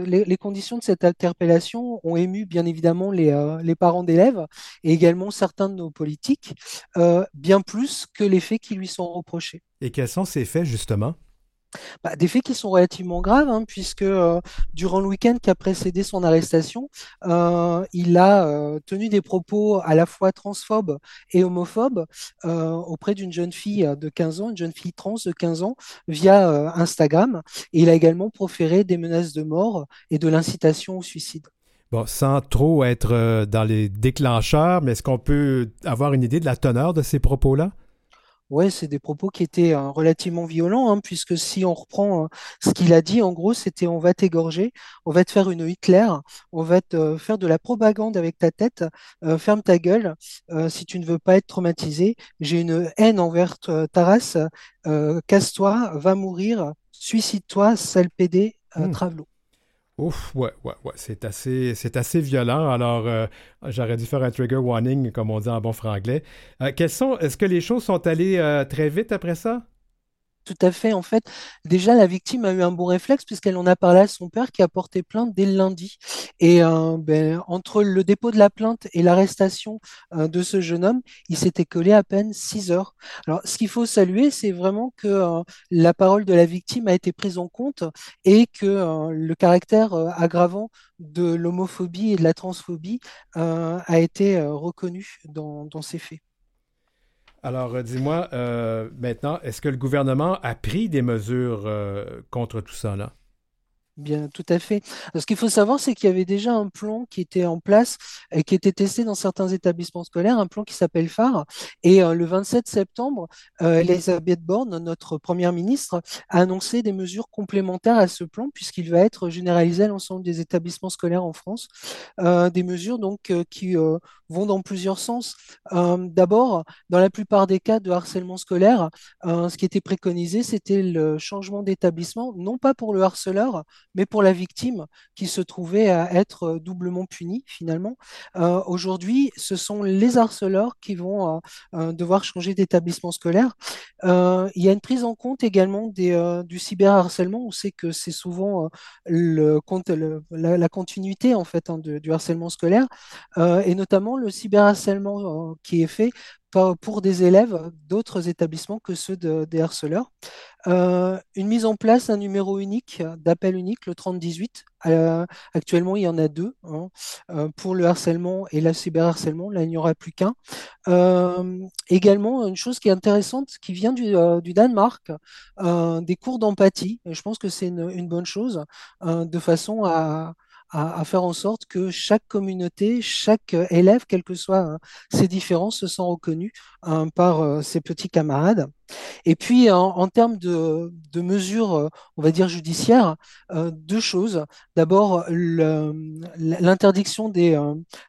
les, conditions de cette interpellation ont ému bien évidemment les, euh, parents d'élèves et également certains de nos politiques, euh, bien plus que les faits qui lui sont reprochés. Et quels sont ces faits, justement? Bah, des faits qui sont relativement graves, hein, puisque euh, durant le week-end qui a précédé son arrestation, euh, il a euh, tenu des propos à la fois transphobes et homophobes auprès d'une jeune fille de 15 ans, une jeune fille trans de 15 ans, via Instagram. Il a également proféré des menaces de mort et de l'incitation au suicide. Sans trop être dans les déclencheurs, mais est-ce qu'on peut avoir une idée de la teneur de ces propos-là? Ouais, c'est des propos qui étaient euh, relativement violents, hein, puisque si on reprend euh, ce qu'il a dit, en gros, c'était on va t'égorger, on va te faire une Hitler, on va te euh, faire de la propagande avec ta tête, euh, ferme ta gueule, euh, si tu ne veux pas être traumatisé, j'ai une haine envers t- ta race, euh, casse-toi, va mourir, suicide-toi, sale pédé, euh, Hmm. travelot. Ouf, ouais, ouais, ouais, c'est assez, c'est assez violent. Alors, euh, j'aurais dû faire un trigger warning, comme on dit en bon franglais. Euh, quels sont, est-ce que les choses sont allées euh, très vite après ça? Tout à fait. En fait, déjà, la victime a eu un bon réflexe puisqu'elle en a parlé à son père qui a porté plainte dès le lundi. Et euh, ben, entre le dépôt de la plainte et l'arrestation euh, de ce jeune homme, il s'était collé à peine six heures. Alors, ce qu'il faut saluer, c'est vraiment que euh, la parole de la victime a été prise en compte et que le caractère aggravant de l'homophobie et de la transphobie a été reconnu dans ces faits. Alors, euh, dis-moi, euh, maintenant, est-ce que le gouvernement a pris des mesures euh, contre tout ça, là? Bien, tout à fait. Ce qu'il faut savoir, c'est qu'il y avait déjà un plan qui était en place et qui était testé dans certains établissements scolaires, un plan qui s'appelle phare. Et euh, le 27 septembre, euh, Elisabeth Borne, notre première ministre, a annoncé des mesures complémentaires à ce plan, puisqu'il va être généralisé à l'ensemble des établissements scolaires en France. Euh, des mesures donc euh, qui vont dans plusieurs sens. D'abord, dans la plupart des cas de harcèlement scolaire, ce qui était préconisé, c'était le changement d'établissement, non pas pour le harceleur, mais pour la victime qui se trouvait à être euh, doublement punie finalement. Euh, aujourd'hui, ce sont les harceleurs qui vont euh, devoir changer d'établissement scolaire. Il y a une prise en compte également des, du cyberharcèlement. On sait que c'est souvent le, le- la, continuité en fait hein, du harcèlement scolaire, et notamment le cyberharcèlement qui est fait pour des élèves d'autres établissements que ceux de- des harceleurs. Euh, une mise en place d'un numéro unique, d'appel unique, le 3018. Euh, actuellement, il y en a deux hein, euh, pour le harcèlement et le cyberharcèlement. Là, il n'y aura plus qu'un. Également, une chose qui est intéressante, qui vient du, Danemark, des cours d'empathie. Je pense que c'est une, bonne chose, de façon à, à- à faire en sorte que chaque communauté, chaque euh, élève, quelles que soient euh, ses différences, se sent reconnu euh, par euh, ses petits camarades. Et puis, en, en termes de, de mesures, euh, on va dire judiciaires, deux choses. D'abord, l'interdiction des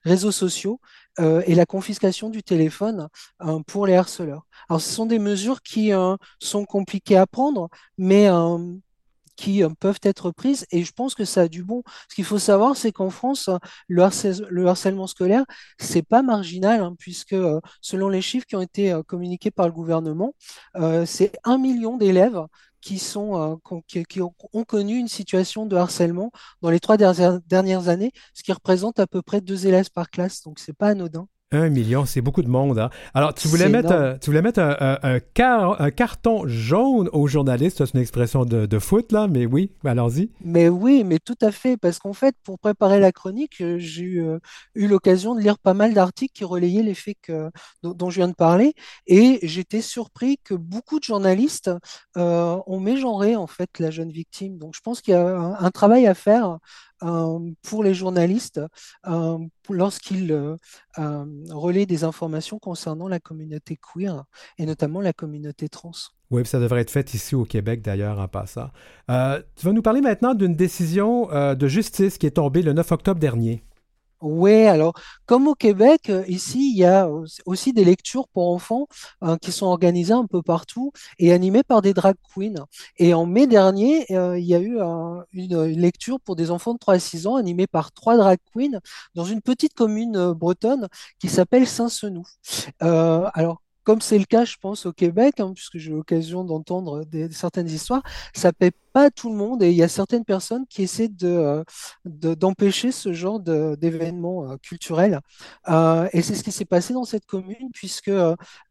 réseaux sociaux et la confiscation du téléphone pour les harceleurs. Alors, ce sont des mesures qui sont compliquées à prendre, mais qui euh, peuvent être prises et je pense que ça a du bon. Ce qu'il faut savoir, c'est qu'en France, euh, le harcè- le harcèlement scolaire, c'est pas marginal, hein, puisque euh, selon les chiffres qui ont été communiqués par le gouvernement, c'est un million d'élèves qui ont, connu une situation de harcèlement dans les trois dernières, dernières années, ce qui représente à peu près deux élèves par classe, donc c'est pas anodin. Un million, c'est beaucoup de monde. hein. Alors, tu voulais mettre, euh, tu voulais mettre un, un- un car- un carton jaune aux journalistes. C'est une expression de, de foot, là, mais oui, allons-y. Mais oui, mais tout à fait, parce qu'en fait, pour préparer la chronique, euh, j'ai eu, euh, eu l'occasion de lire pas mal d'articles qui relayaient les faits que- dont, dont je viens de parler, et j'étais surpris que beaucoup de journalistes euh, ont mégenré en fait la jeune victime. Donc, je pense qu'il y a un, un travail à faire pour les journalistes euh, lorsqu'ils euh, euh, relaient des informations concernant la communauté queer et notamment la communauté trans. Oui, ça devrait être fait ici au Québec, d'ailleurs, en passant. Euh, tu vas nous parler maintenant d'une décision euh, de justice qui est tombée le 9 octobre dernier. Oui, alors comme au Québec, euh, ici, il y a au- aussi des lectures pour enfants euh, qui sont organisées un peu partout et animées par des drag queens. Et en mai dernier, euh, il y a eu un- une, lecture pour des enfants de 3 à 6 ans animée par trois drag queens dans une petite commune euh, bretonne qui s'appelle Saint-Senou. Euh, alors, comme c'est le cas, je pense, au Québec, hein, puisque j'ai eu l'occasion d'entendre certaines histoires, ça paie pas à tout le monde et il y a certaines personnes qui essaient euh, de- d'empêcher ce genre d'événements euh, culturels. Euh, et c'est ce qui s'est passé dans cette commune, puisque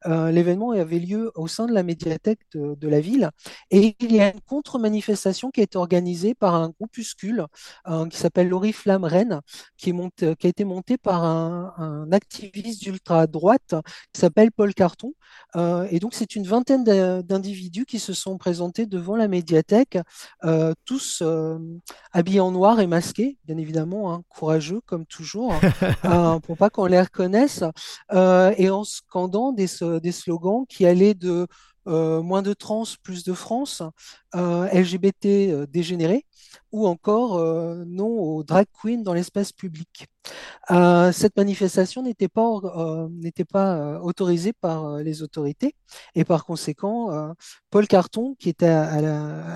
l'événement avait lieu au sein de la médiathèque de, la ville. Et il y a une contre-manifestation qui a été organisée par un groupuscule euh, qui s'appelle l'Oriflamme Rennes, qui, est monté- qui a été monté par un, activiste d'ultra-droite qui s'appelle Paul Carton. Et donc, c'est une vingtaine d'in- d'individus qui se sont présentés devant la médiathèque, euh, tous euh, habillés en noir et masqués, bien évidemment, hein, courageux comme toujours, euh, pour pas qu'on les reconnaisse, et en scandant des, slogans qui allaient de euh, moins de trans, plus de France, euh, LGBT euh, dégénéré, ou encore non aux drag queens dans l'espace public. Euh, cette manifestation n'était pas, euh, pas euh, autorisée par les autorités et par conséquent, Paul Carton, qui était à,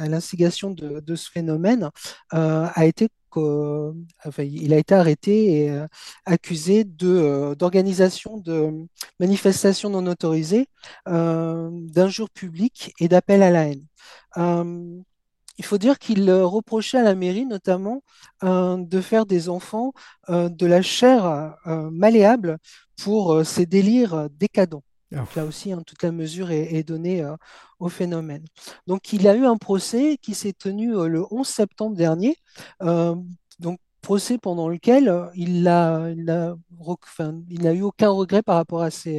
l'instigation de, ce phénomène, a été enfin, il a été arrêté et accusé d'organisation de manifestations non autorisées, d'injures publiques et d'appel à la haine. Il faut dire qu'il euh, reprochait à la mairie notamment euh, de faire des enfants euh, de la chair euh, malléable pour ces délires décadents. Donc là aussi, hein, toute la mesure est, est donnée au phénomène. Donc il a eu un procès qui s'est tenu le 11 septembre dernier. Procès pendant lequel euh, il a, il a, enfin, il n'a eu aucun regret par rapport à ses,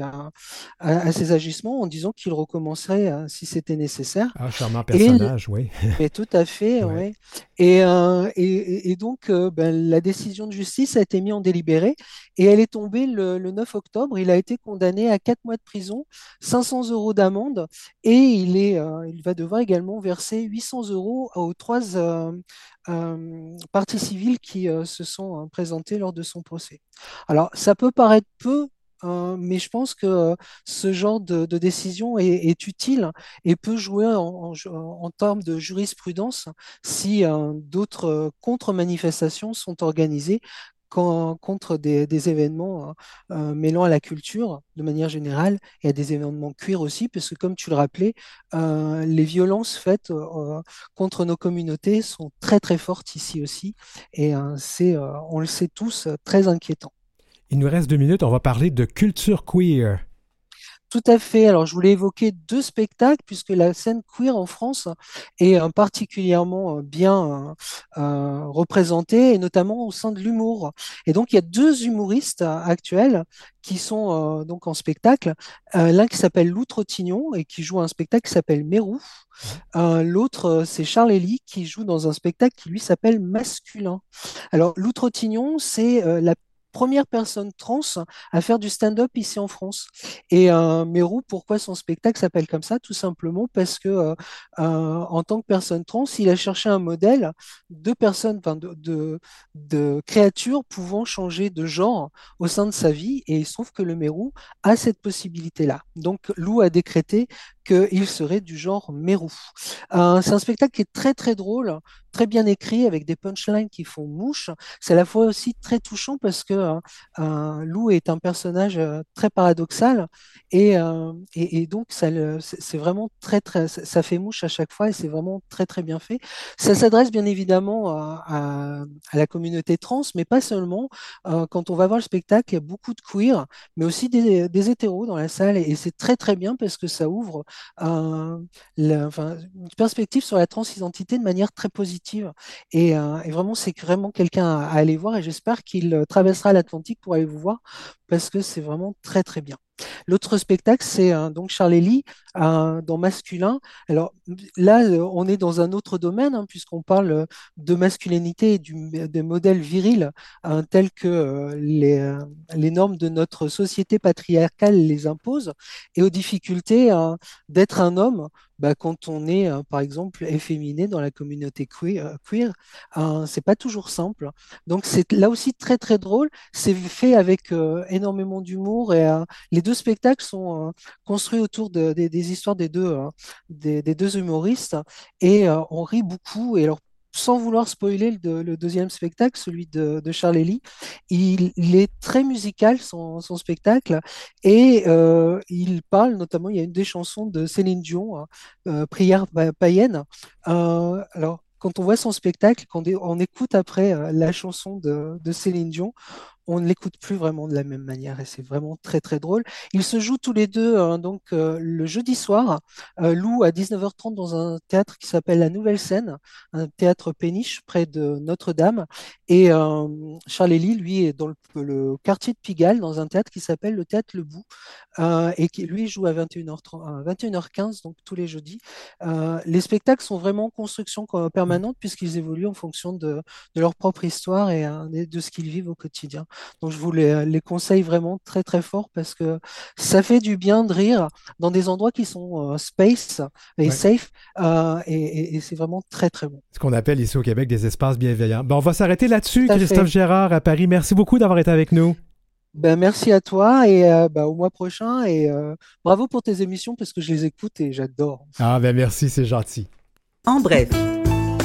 à, ses agissements en disant qu'il recommencerait euh, si c'était nécessaire. Ah, charmant Et personnage, oui. mais tout à fait, ouais. Et, euh, et, et- donc, euh, ben, la décision de justice a été mise en délibéré et elle est tombée le, le 9 octobre. Il a été condamné à 4 mois de prison, 500 euros d'amende et il est, euh, il va devoir également verser 800 euros aux trois parties civiles qui se sont euh, présentées lors de son procès. Alors, ça peut paraître peu. euh, mais je pense que euh, ce genre de, décision est, utile et peut jouer en, termes de jurisprudence si euh, d'autres euh, contre-manifestations sont organisées contre des, événements euh, euh, mêlant à la culture de manière générale et à des événements queer aussi, parce que comme tu le rappelais, euh, les violences faites euh, contre nos communautés sont très très fortes ici aussi, et c'est, on le sait tous, très inquiétant. Il nous reste deux minutes, on va parler de culture queer. Tout à fait. Alors, je voulais évoquer deux spectacles puisque la scène queer en France est euh, particulièrement euh, bien euh, représentée et notamment au sein de l'humour. Et donc, il y a deux humoristes actuels qui sont donc en spectacle. L'un qui s'appelle Lou Trottignon et qui joue un spectacle qui s'appelle Mérou. L'autre, c'est Charles Elie qui joue dans un spectacle qui lui s'appelle Masculin. Alors, Lou Trottignon, c'est la première personne trans à faire du stand-up ici en France. Et euh, Mérou, pourquoi son spectacle s'appelle comme ça? Tout simplement parce que euh, euh, en tant que personne trans, il a cherché un modèle de personnes, enfin de, créatures pouvant changer de genre au sein de sa vie. Et il se trouve que le Mérou a cette possibilité-là. Donc Lou a décrété qu'il serait du genre Mérou. Euh, c'est un spectacle qui est très très drôle, très bien écrit, avec des punchlines qui font mouche. C'est à la fois aussi très touchant parce que euh, euh, Lou est un personnage euh, très paradoxal et, et, donc ça c'est vraiment très très ça fait mouche à chaque fois et c'est vraiment très très bien fait. Ça s'adresse bien évidemment à, la communauté trans, mais pas seulement. Quand on va voir le spectacle, il y a beaucoup de queer, mais aussi des, hétéros dans la salle et c'est très très bien parce que ça ouvre une perspective sur la transidentité de manière très positive. Et, euh, vraiment, c'est vraiment quelqu'un à, à aller voir et j'espère qu'il euh, traversera l'Atlantique pour aller vous voir parce que c'est vraiment très très bien. L'autre spectacle, c'est euh, donc Charlélie euh, dans Masculin. Alors là, euh, on est dans un autre domaine hein, puisqu'on parle de masculinité et du, des modèles virils tels que les, normes de notre société patriarcale les imposent et aux difficultés euh, d'être un homme bah, quand on est, euh, par exemple, efféminé dans la communauté queer, euh, queer euh, c'est pas toujours simple. Donc c'est là aussi très très drôle. C'est fait avec euh, énormément d'humour et les deux spectacles sont construits autour de- des histoires des deux, euh, des, deux humoristes et on rit beaucoup. Et sans vouloir spoiler le, deux- le deuxième spectacle, celui de, Charles Elie, il, est très musical son, spectacle et euh, il parle notamment, il y a une des chansons de Céline Dion, hein, euh, Prière pa- païenne. Euh, alors, quand on voit son spectacle, quand on, écoute après la chanson de Céline Dion, on ne l'écoute plus vraiment de la même manière et c'est vraiment très très drôle. Ils se jouent tous les deux hein, donc euh, le jeudi soir, euh, Lou à 19h30 dans un théâtre qui s'appelle La Nouvelle Scène, un théâtre péniche près de Notre-Dame. Et euh, Charles Elie, lui, est dans le, quartier de Pigalle dans un théâtre qui s'appelle le Théâtre Le Bout euh, et qui lui joue à 21h30, à 21h15 donc tous les jeudis. Les spectacles sont vraiment en construction permanente puisqu'ils évoluent en fonction de, leur propre histoire et de ce qu'ils vivent au quotidien. Donc je vous les, les conseille vraiment très très fort parce que ça fait du bien de rire dans des endroits qui sont euh, space et Ouais. safe euh, et, et- et c'est vraiment très très bon. Ce qu'on appelle ici au Québec des espaces bienveillants. Bon, on va s'arrêter là-dessus, Christophe fait. Gérard à Paris. Merci beaucoup d'avoir été avec nous. Ben, merci à toi et euh, ben, au mois prochain et euh, bravo pour tes émissions parce que je les écoute et j'adore. Ah, ben merci, c'est gentil. En bref.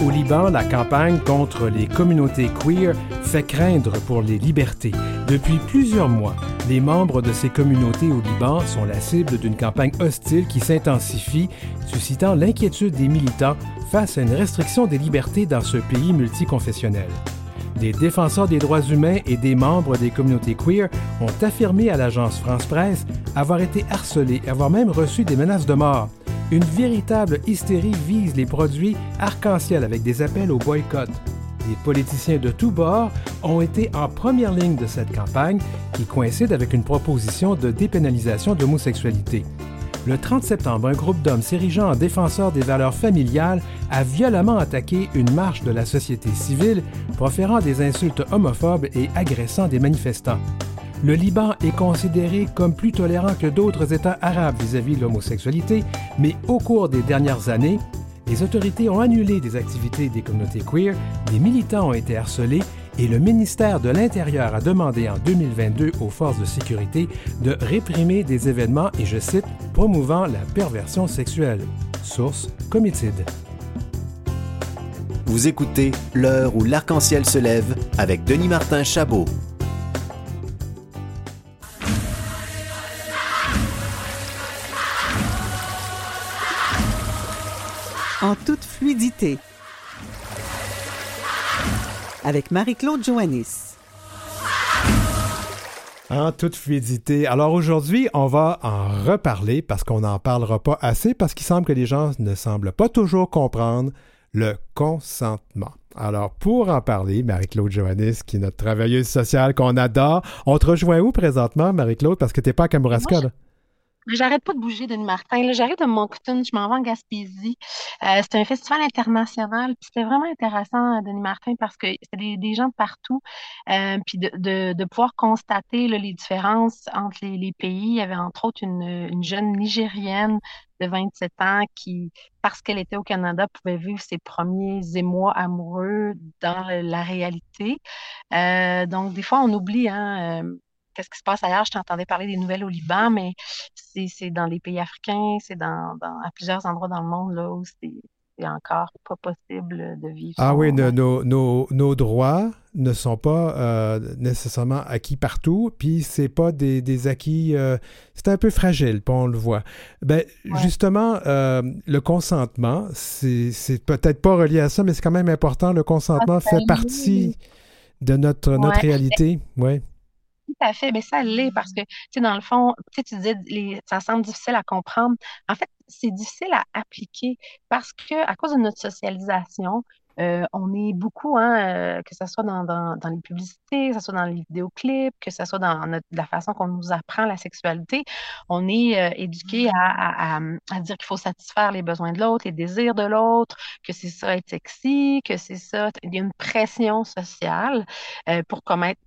Au Liban, la campagne contre les communautés queer fait craindre pour les libertés. Depuis plusieurs mois, les membres de ces communautés au Liban sont la cible d'une campagne hostile qui s'intensifie, suscitant l'inquiétude des militants face à une restriction des libertés dans ce pays multiconfessionnel. Des défenseurs des droits humains et des membres des communautés queer ont affirmé à l'agence France Presse avoir été harcelés et avoir même reçu des menaces de mort. Une véritable hystérie vise les produits arc-en-ciel avec des appels au boycott. Des politiciens de tous bords ont été en première ligne de cette campagne qui coïncide avec une proposition de dépénalisation de l'homosexualité. Le 30 septembre, un groupe d'hommes s'érigeant en défenseurs des valeurs familiales a violemment attaqué une marche de la société civile, proférant des insultes homophobes et agressant des manifestants. Le Liban est considéré comme plus tolérant que d'autres États arabes vis-à-vis de l'homosexualité, mais au cours des dernières années, les autorités ont annulé des activités des communautés queer, des militants ont été harcelés et le ministère de l'Intérieur a demandé en 2022 aux forces de sécurité de réprimer des événements, et je cite, promouvant la perversion sexuelle. Source Comitid. Vous écoutez L'heure où l'arc-en-ciel se lève avec Denis Martin Chabot. En toute fluidité. Avec Marie-Claude Joannis. En toute fluidité. Alors aujourd'hui, on va en reparler parce qu'on n'en parlera pas assez parce qu'il semble que les gens ne semblent pas toujours comprendre le consentement. Alors pour en parler, Marie-Claude Joannis, qui est notre travailleuse sociale qu'on adore, on te rejoint où présentement, Marie-Claude, parce que t'es pas à Kamouraska, là? J'arrête pas de bouger, Denis Martin. Là, j'arrive de Moncton, je m'en vais en Gaspésie. Euh, c'était un festival international. C'était vraiment intéressant, euh, Denis Martin, parce que c'était des, gens de partout. Euh, puis de, pouvoir constater les différences entre les, pays. Il y avait entre autres une, une jeune Nigérienne de 27 ans qui, parce qu'elle était au Canada, pouvait vivre ses premiers émois amoureux dans la réalité. Donc, des fois, on oublie, hein, qu'est-ce qui se passe ailleurs? Je t'entendais parler des nouvelles au Liban, mais c'est dans les pays africains, c'est dans, dans- à plusieurs endroits dans le monde là, où c'est encore pas possible de vivre Ah oui, no- no- nos, nos droits ne sont pas euh, nécessairement acquis partout, puis c'est pas des, des acquis, euh, c'est un peu fragile, puis on le voit. Ben, justement, euh, le consentement, c'est peut-être pas relié à ça, mais c'est quand même important. Le consentement Ah, fait partie de notre, notre Ouais. réalité. Ouais. À fait, mais ça l'est parce que, tu sais, dans le fond, tu disais, les, ça semble difficile à comprendre. En fait, c'est difficile à appliquer parce que, à cause de notre socialisation, euh, on est beaucoup, hein, euh, que ce soit dans, dans, dans les publicités, que ce soit dans les vidéoclips, que ce soit dans notre- la façon qu'on nous apprend la sexualité, on est euh, éduqué à, à, à, à dire qu'il faut satisfaire les besoins de l'autre, les désirs de l'autre, que c'est ça être sexy, que c'est ça, il y a une pression sociale pour commettre,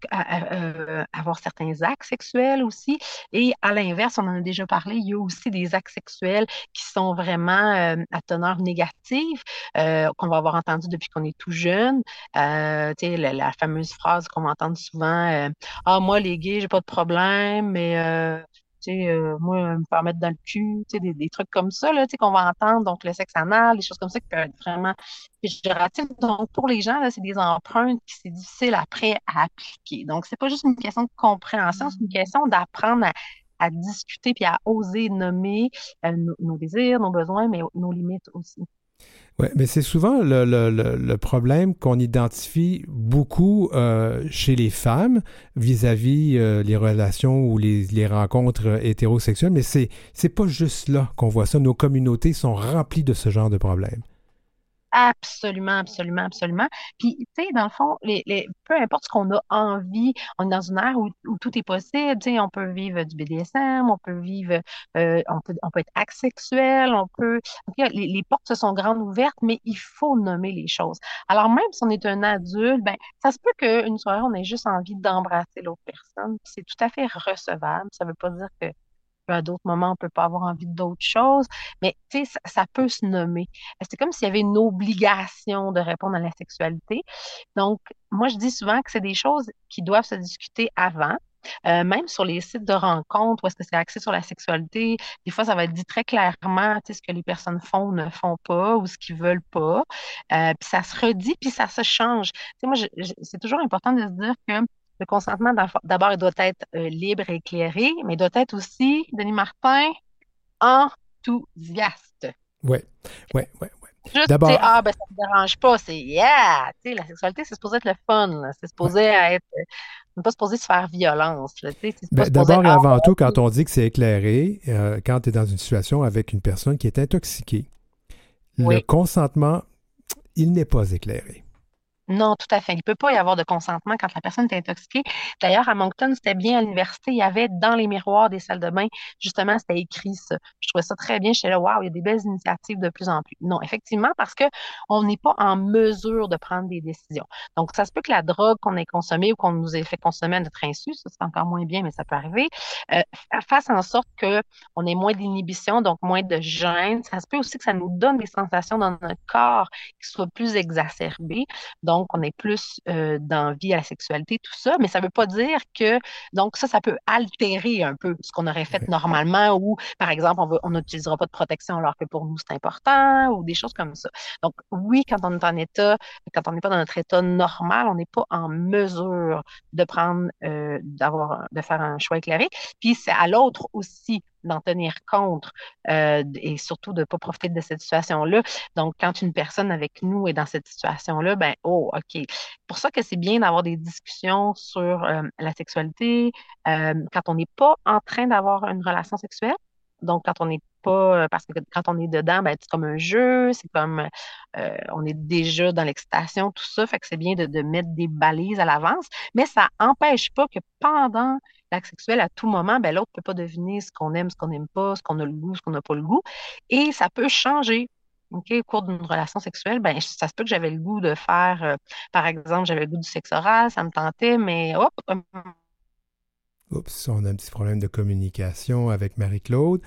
avoir certains actes sexuels aussi. Et à l'inverse, on en a déjà parlé, il y a aussi des actes sexuels qui sont vraiment à teneur négative, qu'on va avoir entendu depuis qu'on est tout jeune. Euh, tu sais, la, la fameuse phrase qu'on va entendre souvent, euh, Ah, moi, les gays, j'ai pas de problème, mais euh, tu sais, euh, moi, me faire mettre dans le cul, tu sais, des, des trucs comme ça, là, tu sais, qu'on va entendre, donc le sexe anal, des choses comme ça qui peuvent être vraiment péjoratives. Donc, pour les gens, là, c'est des empreintes qui c'est difficile après à appliquer. Donc, c'est pas juste une question de compréhension, c'est une question d'apprendre à, à discuter puis à oser nommer euh, nos, nos désirs, nos besoins, mais nos limites aussi. Ouais, mais c'est souvent le, le- le- problème qu'on identifie beaucoup euh, chez les femmes vis-à-vis euh, les relations ou les, les rencontres euh, hétérosexuelles, mais c'est c'est pas juste là qu'on voit ça. Nos communautés sont remplies de ce genre de problèmes. Absolument, absolument, absolument. Puis, tu sais, dans le fond, les, les, peu importe ce qu'on a envie, on est dans une ère où, tout est possible. Tu sais, on peut vivre du BDSM, on peut vivre, euh, on peut, on peut être asexuel, on peut. les, les portes se sont grandes ouvertes, mais il faut nommer les choses. Alors, même si on est un adulte, ben, ça se peut qu'une soirée, on ait juste envie d'embrasser l'autre personne. C'est tout à fait recevable. Ça veut pas dire que à d'autres moments, on peut pas avoir envie d'autres choses, mais tu sais, ça, peut se nommer. C'est comme s'il y avait une obligation de répondre à la sexualité. Donc, moi, je dis souvent que c'est des choses qui doivent se discuter avant. Euh, même sur les sites de rencontres où est-ce que c'est axé sur la sexualité, des fois, ça va être dit très clairement, tu sais, ce que les personnes font ou ne font pas ou ce qu'ils veulent pas. Euh, puis ça se redit, puis ça se change. Tu sais, moi, c'est toujours important de se dire que le consentement, d'ab- d'abord, il doit être euh, libre et éclairé, mais il doit être aussi, Denis Martin, enthousiaste. Ouais, ouais, ouais. Juste, D'abord- tu sais, ah, ben, ça me dérange pas, c'est yeah! Tu sais, la sexualité, c'est supposé être le fun, là. C'est supposé être. On n'est pas supposé se faire violence, là. C'est Ben, D'abord et avant tout, quand on dit que c'est éclairé, euh, quand tu es dans une situation avec une personne qui est intoxiquée, le Oui. consentement, il n'est pas éclairé. Non, tout à fait. Il ne peut pas y avoir de consentement quand la personne est intoxiquée. D'ailleurs, à Moncton, c'était bien à l'université, il y avait dans les miroirs des salles de bain, justement, c'était écrit ça. Je trouvais ça très bien. J'étais là, waouh, il y a des belles initiatives de plus en plus. Non, effectivement, parce que on n'est pas en mesure de prendre des décisions. Donc, ça se peut que la drogue qu'on ait consommée ou qu'on nous ait fait consommer à notre insu, ça c'est encore moins bien, mais ça peut arriver, euh, fasse en sorte que on ait moins d'inhibition, donc moins de gêne. Ça se peut aussi que ça nous donne des sensations dans notre corps qui soient plus exacerbées. On est plus euh, d'envie à la sexualité, tout ça, mais ça ne veut pas dire que, donc ça, ça peut altérer un peu ce qu'on aurait fait normalement ou, par exemple, on n'utilisera pas de protection alors que pour nous, c'est important ou des choses comme ça. Donc, oui, quand on est en état, quand on n'est pas dans notre état normal, on n'est pas en mesure de prendre, euh, d'avoir, de faire un choix éclairé. Puis, c'est à l'autre aussi d'en tenir compte euh, et surtout de ne pas profiter de cette situation-là. Donc, quand une personne avec nous est dans cette situation-là, ben, oh, OK. Pour ça que c'est bien d'avoir des discussions sur euh, la sexualité euh, quand on n'est pas en train d'avoir une relation sexuelle. Donc, quand on n'est pas, parce que quand on est dedans, ben, c'est comme un jeu, c'est comme euh, on est déjà dans l'excitation, tout ça, fait que c'est bien de, mettre des balises à l'avance, mais ça n'empêche pas que pendant l'acte sexuel, à tout moment, ben, l'autre ne peut pas deviner ce qu'on aime, ce qu'on n'aime pas, ce qu'on a le goût, ce qu'on n'a pas le goût, et ça peut changer. OK, au cours d'une relation sexuelle, ben, ça se peut que j'avais le goût de faire, euh, par exemple, j'avais le goût du sexe oral, ça me tentait, mais hop, Oups, on a un petit problème de communication avec Marie-Claude.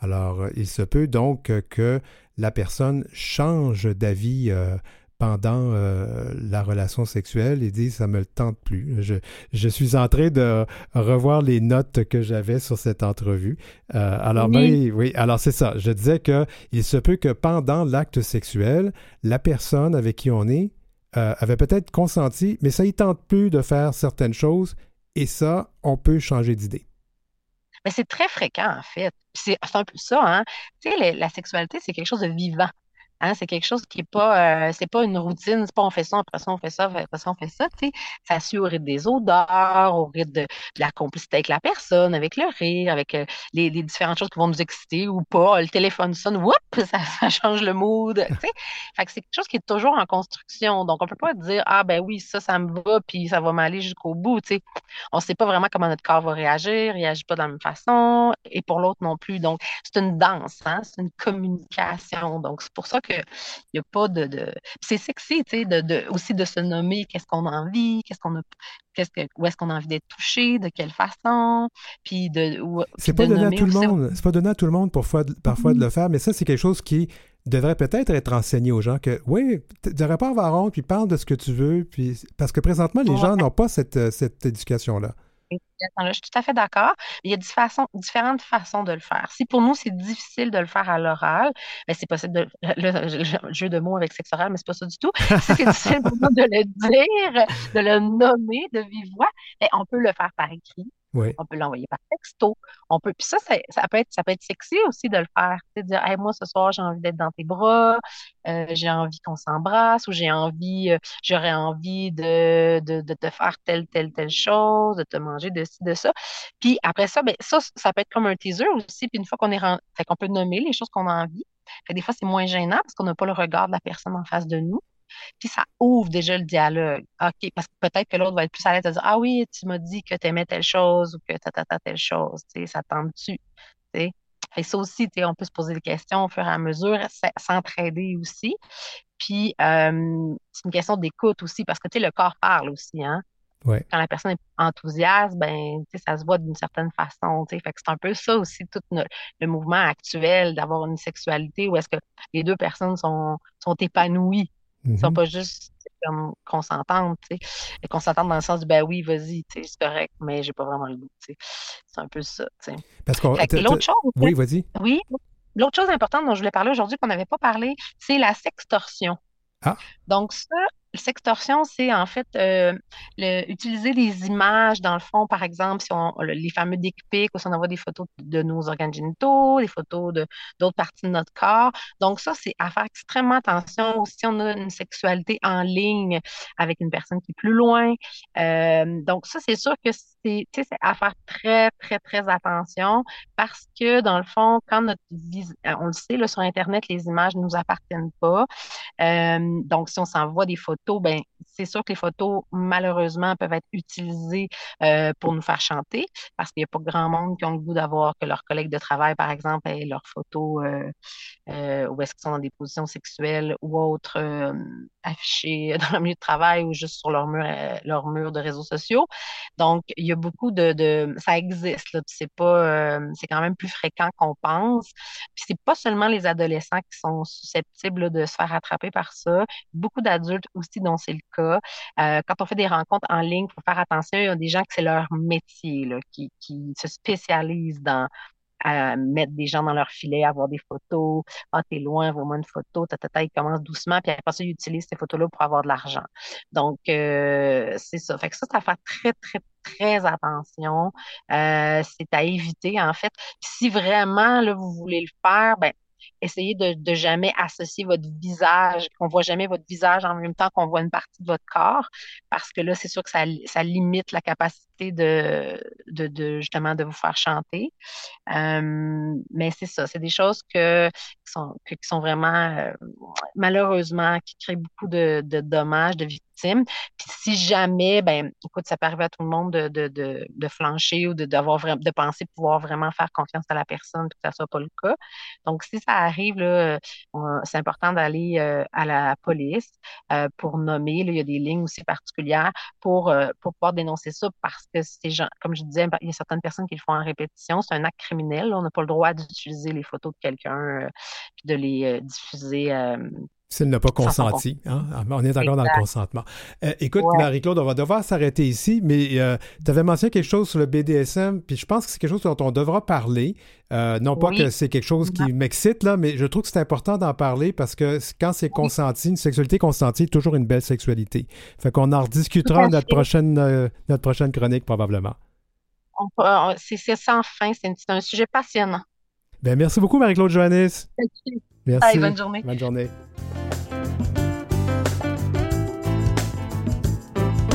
Alors, euh, il se peut donc que la personne change d'avis euh, pendant euh, la relation sexuelle et dit ça me le tente plus. Je, je suis en train de revoir les notes que j'avais sur cette entrevue. Euh, alors Oui. Marie, oui, alors c'est ça. Je disais que il se peut que pendant l'acte sexuel, la personne avec qui on est euh, avait peut-être consenti, mais ça ne tente plus de faire certaines choses et ça, on peut changer d'idée. Mais c'est très fréquent, en fait. C'est un peu ça, hein. Tu sais, la sexualité, c'est quelque chose de vivant. Hein, c'est quelque chose qui est pas, euh, c'est pas une routine, c'est pas on fait ça, après ça on fait ça, après ça on fait ça. Ça suit au rythme des odeurs, au rythme de, la complicité avec la personne, avec le rire, avec euh, les, différentes choses qui vont nous exciter ou pas. Le téléphone sonne, whoop, ça, change le mood. Fait que c'est quelque chose qui est toujours en construction. Donc on peut pas dire, ah ben oui, ça, ça me va, puis ça va m'aller jusqu'au bout. On sait pas vraiment comment notre corps va réagir, il réagit pas de la même façon, et pour l'autre non plus. Donc, c'est une danse, hein, c'est une communication. Donc, c'est pour ça que il y a pas de, de... C'est sexy, tu sais, de, de- aussi de se nommer qu'est-ce qu'on a envie, qu'est-ce qu'on a, qu'est-ce que, où est-ce qu'on a envie d'être touché, de quelle façon, puis de, où- C'est puis pas de donné à tout le monde. C'est pas donné à tout le monde parfois, parfois de le faire, mais ça, c'est quelque chose qui devrait peut-être être enseigné aux gens que, oui, tu devrais pas avoir honte, puis parle de ce que tu veux, puis parce que présentement, les Ouais. gens n'ont pas cette, euh, cette éducation-là. Là, je suis tout à fait d'accord. Il y a différentes façons de le faire. Si pour nous, c'est difficile de le faire à l'oral, ben, c'est possible de. Le, le- le jeu de mots avec sexe oral, mais c'est pas ça du tout. Si c'est difficile pour nous de le dire, de le nommer de vive voix, ben, on peut le faire par écrit. On peut l'envoyer par texto. On peut, puis ça, c'est- ça peut être, ça peut être sexy aussi de le faire. Sais, dire, Hey, moi, ce soir, j'ai envie d'être dans tes bras, euh, j'ai envie qu'on s'embrasse, ou j'ai envie, euh, j'aurais envie de, de, de te faire telle, telle, telle chose, de te manger de ci, de ça. Puis après ça, ben, ça, ça peut être comme un teaser aussi. Puis une fois qu'on est rendu, fait qu'on peut nommer les choses qu'on a envie. Fait des fois, c'est moins gênant parce qu'on n'a pas le regard de la personne en face de nous. Puis ça ouvre déjà le dialogue. OK, parce que peut-être que l'autre va être plus à l'aise de dire Ah oui, tu m'as dit que tu aimais telle chose ou que ta ta ta telle chose. Tu sais, ça tente-tu? Fait que ça aussi, on peut se poser des questions au fur et à mesure, s'entraider aussi. Puis euh, c'est une question d'écoute aussi, parce que tu sais, le corps parle aussi, hein? Ouais. Quand la personne est enthousiaste, ben, ça se voit d'une certaine façon. Fait que c'est un peu ça aussi, tout le mouvement actuel d'avoir une sexualité où est-ce que les deux personnes sont, sont épanouies. Ils sont Mhm. pas juste comme consentantes, tu sais. Et Consentantes dans le sens du ben oui, vas-y, tu sais, c'est correct, mais j'ai pas vraiment le goût, tu sais. C'est un peu ça, tu sais. Parce qu'on. L'autre chose, Oui, vas-y. oui, l'autre chose importante dont je voulais parler aujourd'hui, qu'on n'avait pas parlé, c'est la sextorsion. Ah. Donc ça, sextorsion, c'est en fait euh, utiliser des images, dans le fond, par exemple, si on le- les fameux dick pics, où si on envoie des photos de nos organes génitaux, des photos de d'autres parties de notre corps. Donc ça, c'est à faire extrêmement attention. Si on a une sexualité en ligne avec une personne qui est plus loin, euh, donc ça, c'est sûr que c'est, à faire très, très, très attention parce que dans le fond, quand notre vis- euh, on le sait, là, sur Internet, les images ne nous appartiennent pas. Euh, donc, si on s'envoie des photos, ben, c'est sûr que les photos, malheureusement, peuvent être utilisées euh, pour nous faire chanter parce qu'il n'y a pas grand monde qui ont le goût d'avoir que leurs collègues de travail, par exemple, aient leurs photos euh, où est-ce qu'ils sont dans des positions sexuelles ou autres affichées dans le milieu de travail ou juste sur leur mur, leur mur de réseaux sociaux. Donc, il y a beaucoup de, ça existe, c'est pas, euh, c'est quand même plus fréquent qu'on pense. Puis c'est pas seulement les adolescents qui sont susceptibles de se faire attraper par ça. Beaucoup d'adultes aussi dont c'est le cas. Euh, quand on fait des rencontres en ligne, faut faire attention. Il y a des gens que c'est leur métier, là, qui, qui se spécialisent dans mettre des gens dans leur filet, avoir des photos. Ah, t'es loin, vois-moi une photo. Ta, ta, ta, ils commencent doucement, puis après ça, ils utilisent ces photos-là pour avoir de l'argent. Donc, euh, c'est ça. Fait que ça, à faire très, très, très attention. Euh, c'est à éviter, en fait. Si vraiment, là, vous voulez le faire, ben, essayez de, de jamais associer votre visage, qu'on voit jamais votre visage en même temps qu'on voit une partie de votre corps, parce que là, c'est sûr que ça, limite la capacité de, justement de vous faire chanter. Euh, mais c'est ça, c'est des choses que, qui, sont, que- qui sont vraiment, euh, malheureusement, qui créent beaucoup de, de dommages, de victimes. Puis si jamais, ben, écoute, ça peut arriver à tout le monde de, de, de, flancher ou de, d'avoir de penser pouvoir vraiment faire confiance à la personne, que ça soit pas le cas. Donc, si ça arrive, là, on- c'est important d'aller euh, à la police euh, pour nommer. Là, il y a des lignes aussi particulières pour, euh, pour pouvoir dénoncer ça parce que ces gens, comme je disais, il y a certaines personnes qui le font en répétition. C'est un acte criminel. On n'a pas le droit d'utiliser les photos de quelqu'un euh, puis de les euh, diffuser. Euh, S'il n'a pas consenti. hein? Ah, On est encore dans le consentement. Euh, écoute, Ouais. Marie-Claude, on va devoir s'arrêter ici, mais tu avais mentionné quelque chose sur le BDSM, puis je pense que c'est quelque chose dont on devra parler. Euh, non pas que c'est quelque chose qui m'excite, là, mais je trouve que c'est important d'en parler parce que quand c'est consenti, une sexualité consentie est toujours une belle sexualité. Fait qu'on en rediscutera notre prochaine, euh, notre prochaine chronique, probablement. c'est sans fin. C'est un sujet passionnant. Ben, merci beaucoup, Marie-Claude Johannes. Merci. Allez, bonne journée. Bonne journée.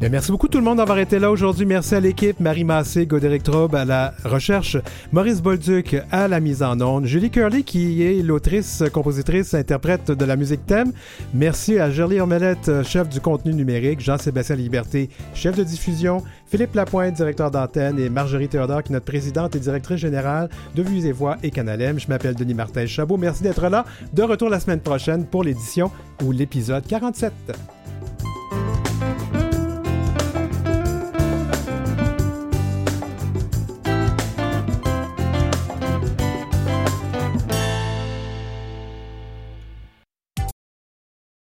Bien, merci beaucoup tout le monde d'avoir été là aujourd'hui. Merci à l'équipe, Marie Massé, Godéric Traube à la recherche, Maurice Bolduc à la mise en onde, Julie Curley qui est l'autrice, compositrice, interprète de la musique thème. Merci à Gerlie Ormelette, chef du contenu numérique, Jean-Sébastien Liberté, chef de diffusion, Philippe Lapointe, directeur d'antenne et Marjorie Théodore qui est notre présidente et directrice générale de Vues et Voix et Canalem. Je m'appelle Denis Martin Chabot. Merci d'être là. De retour la semaine prochaine pour l'édition ou l'épisode 47.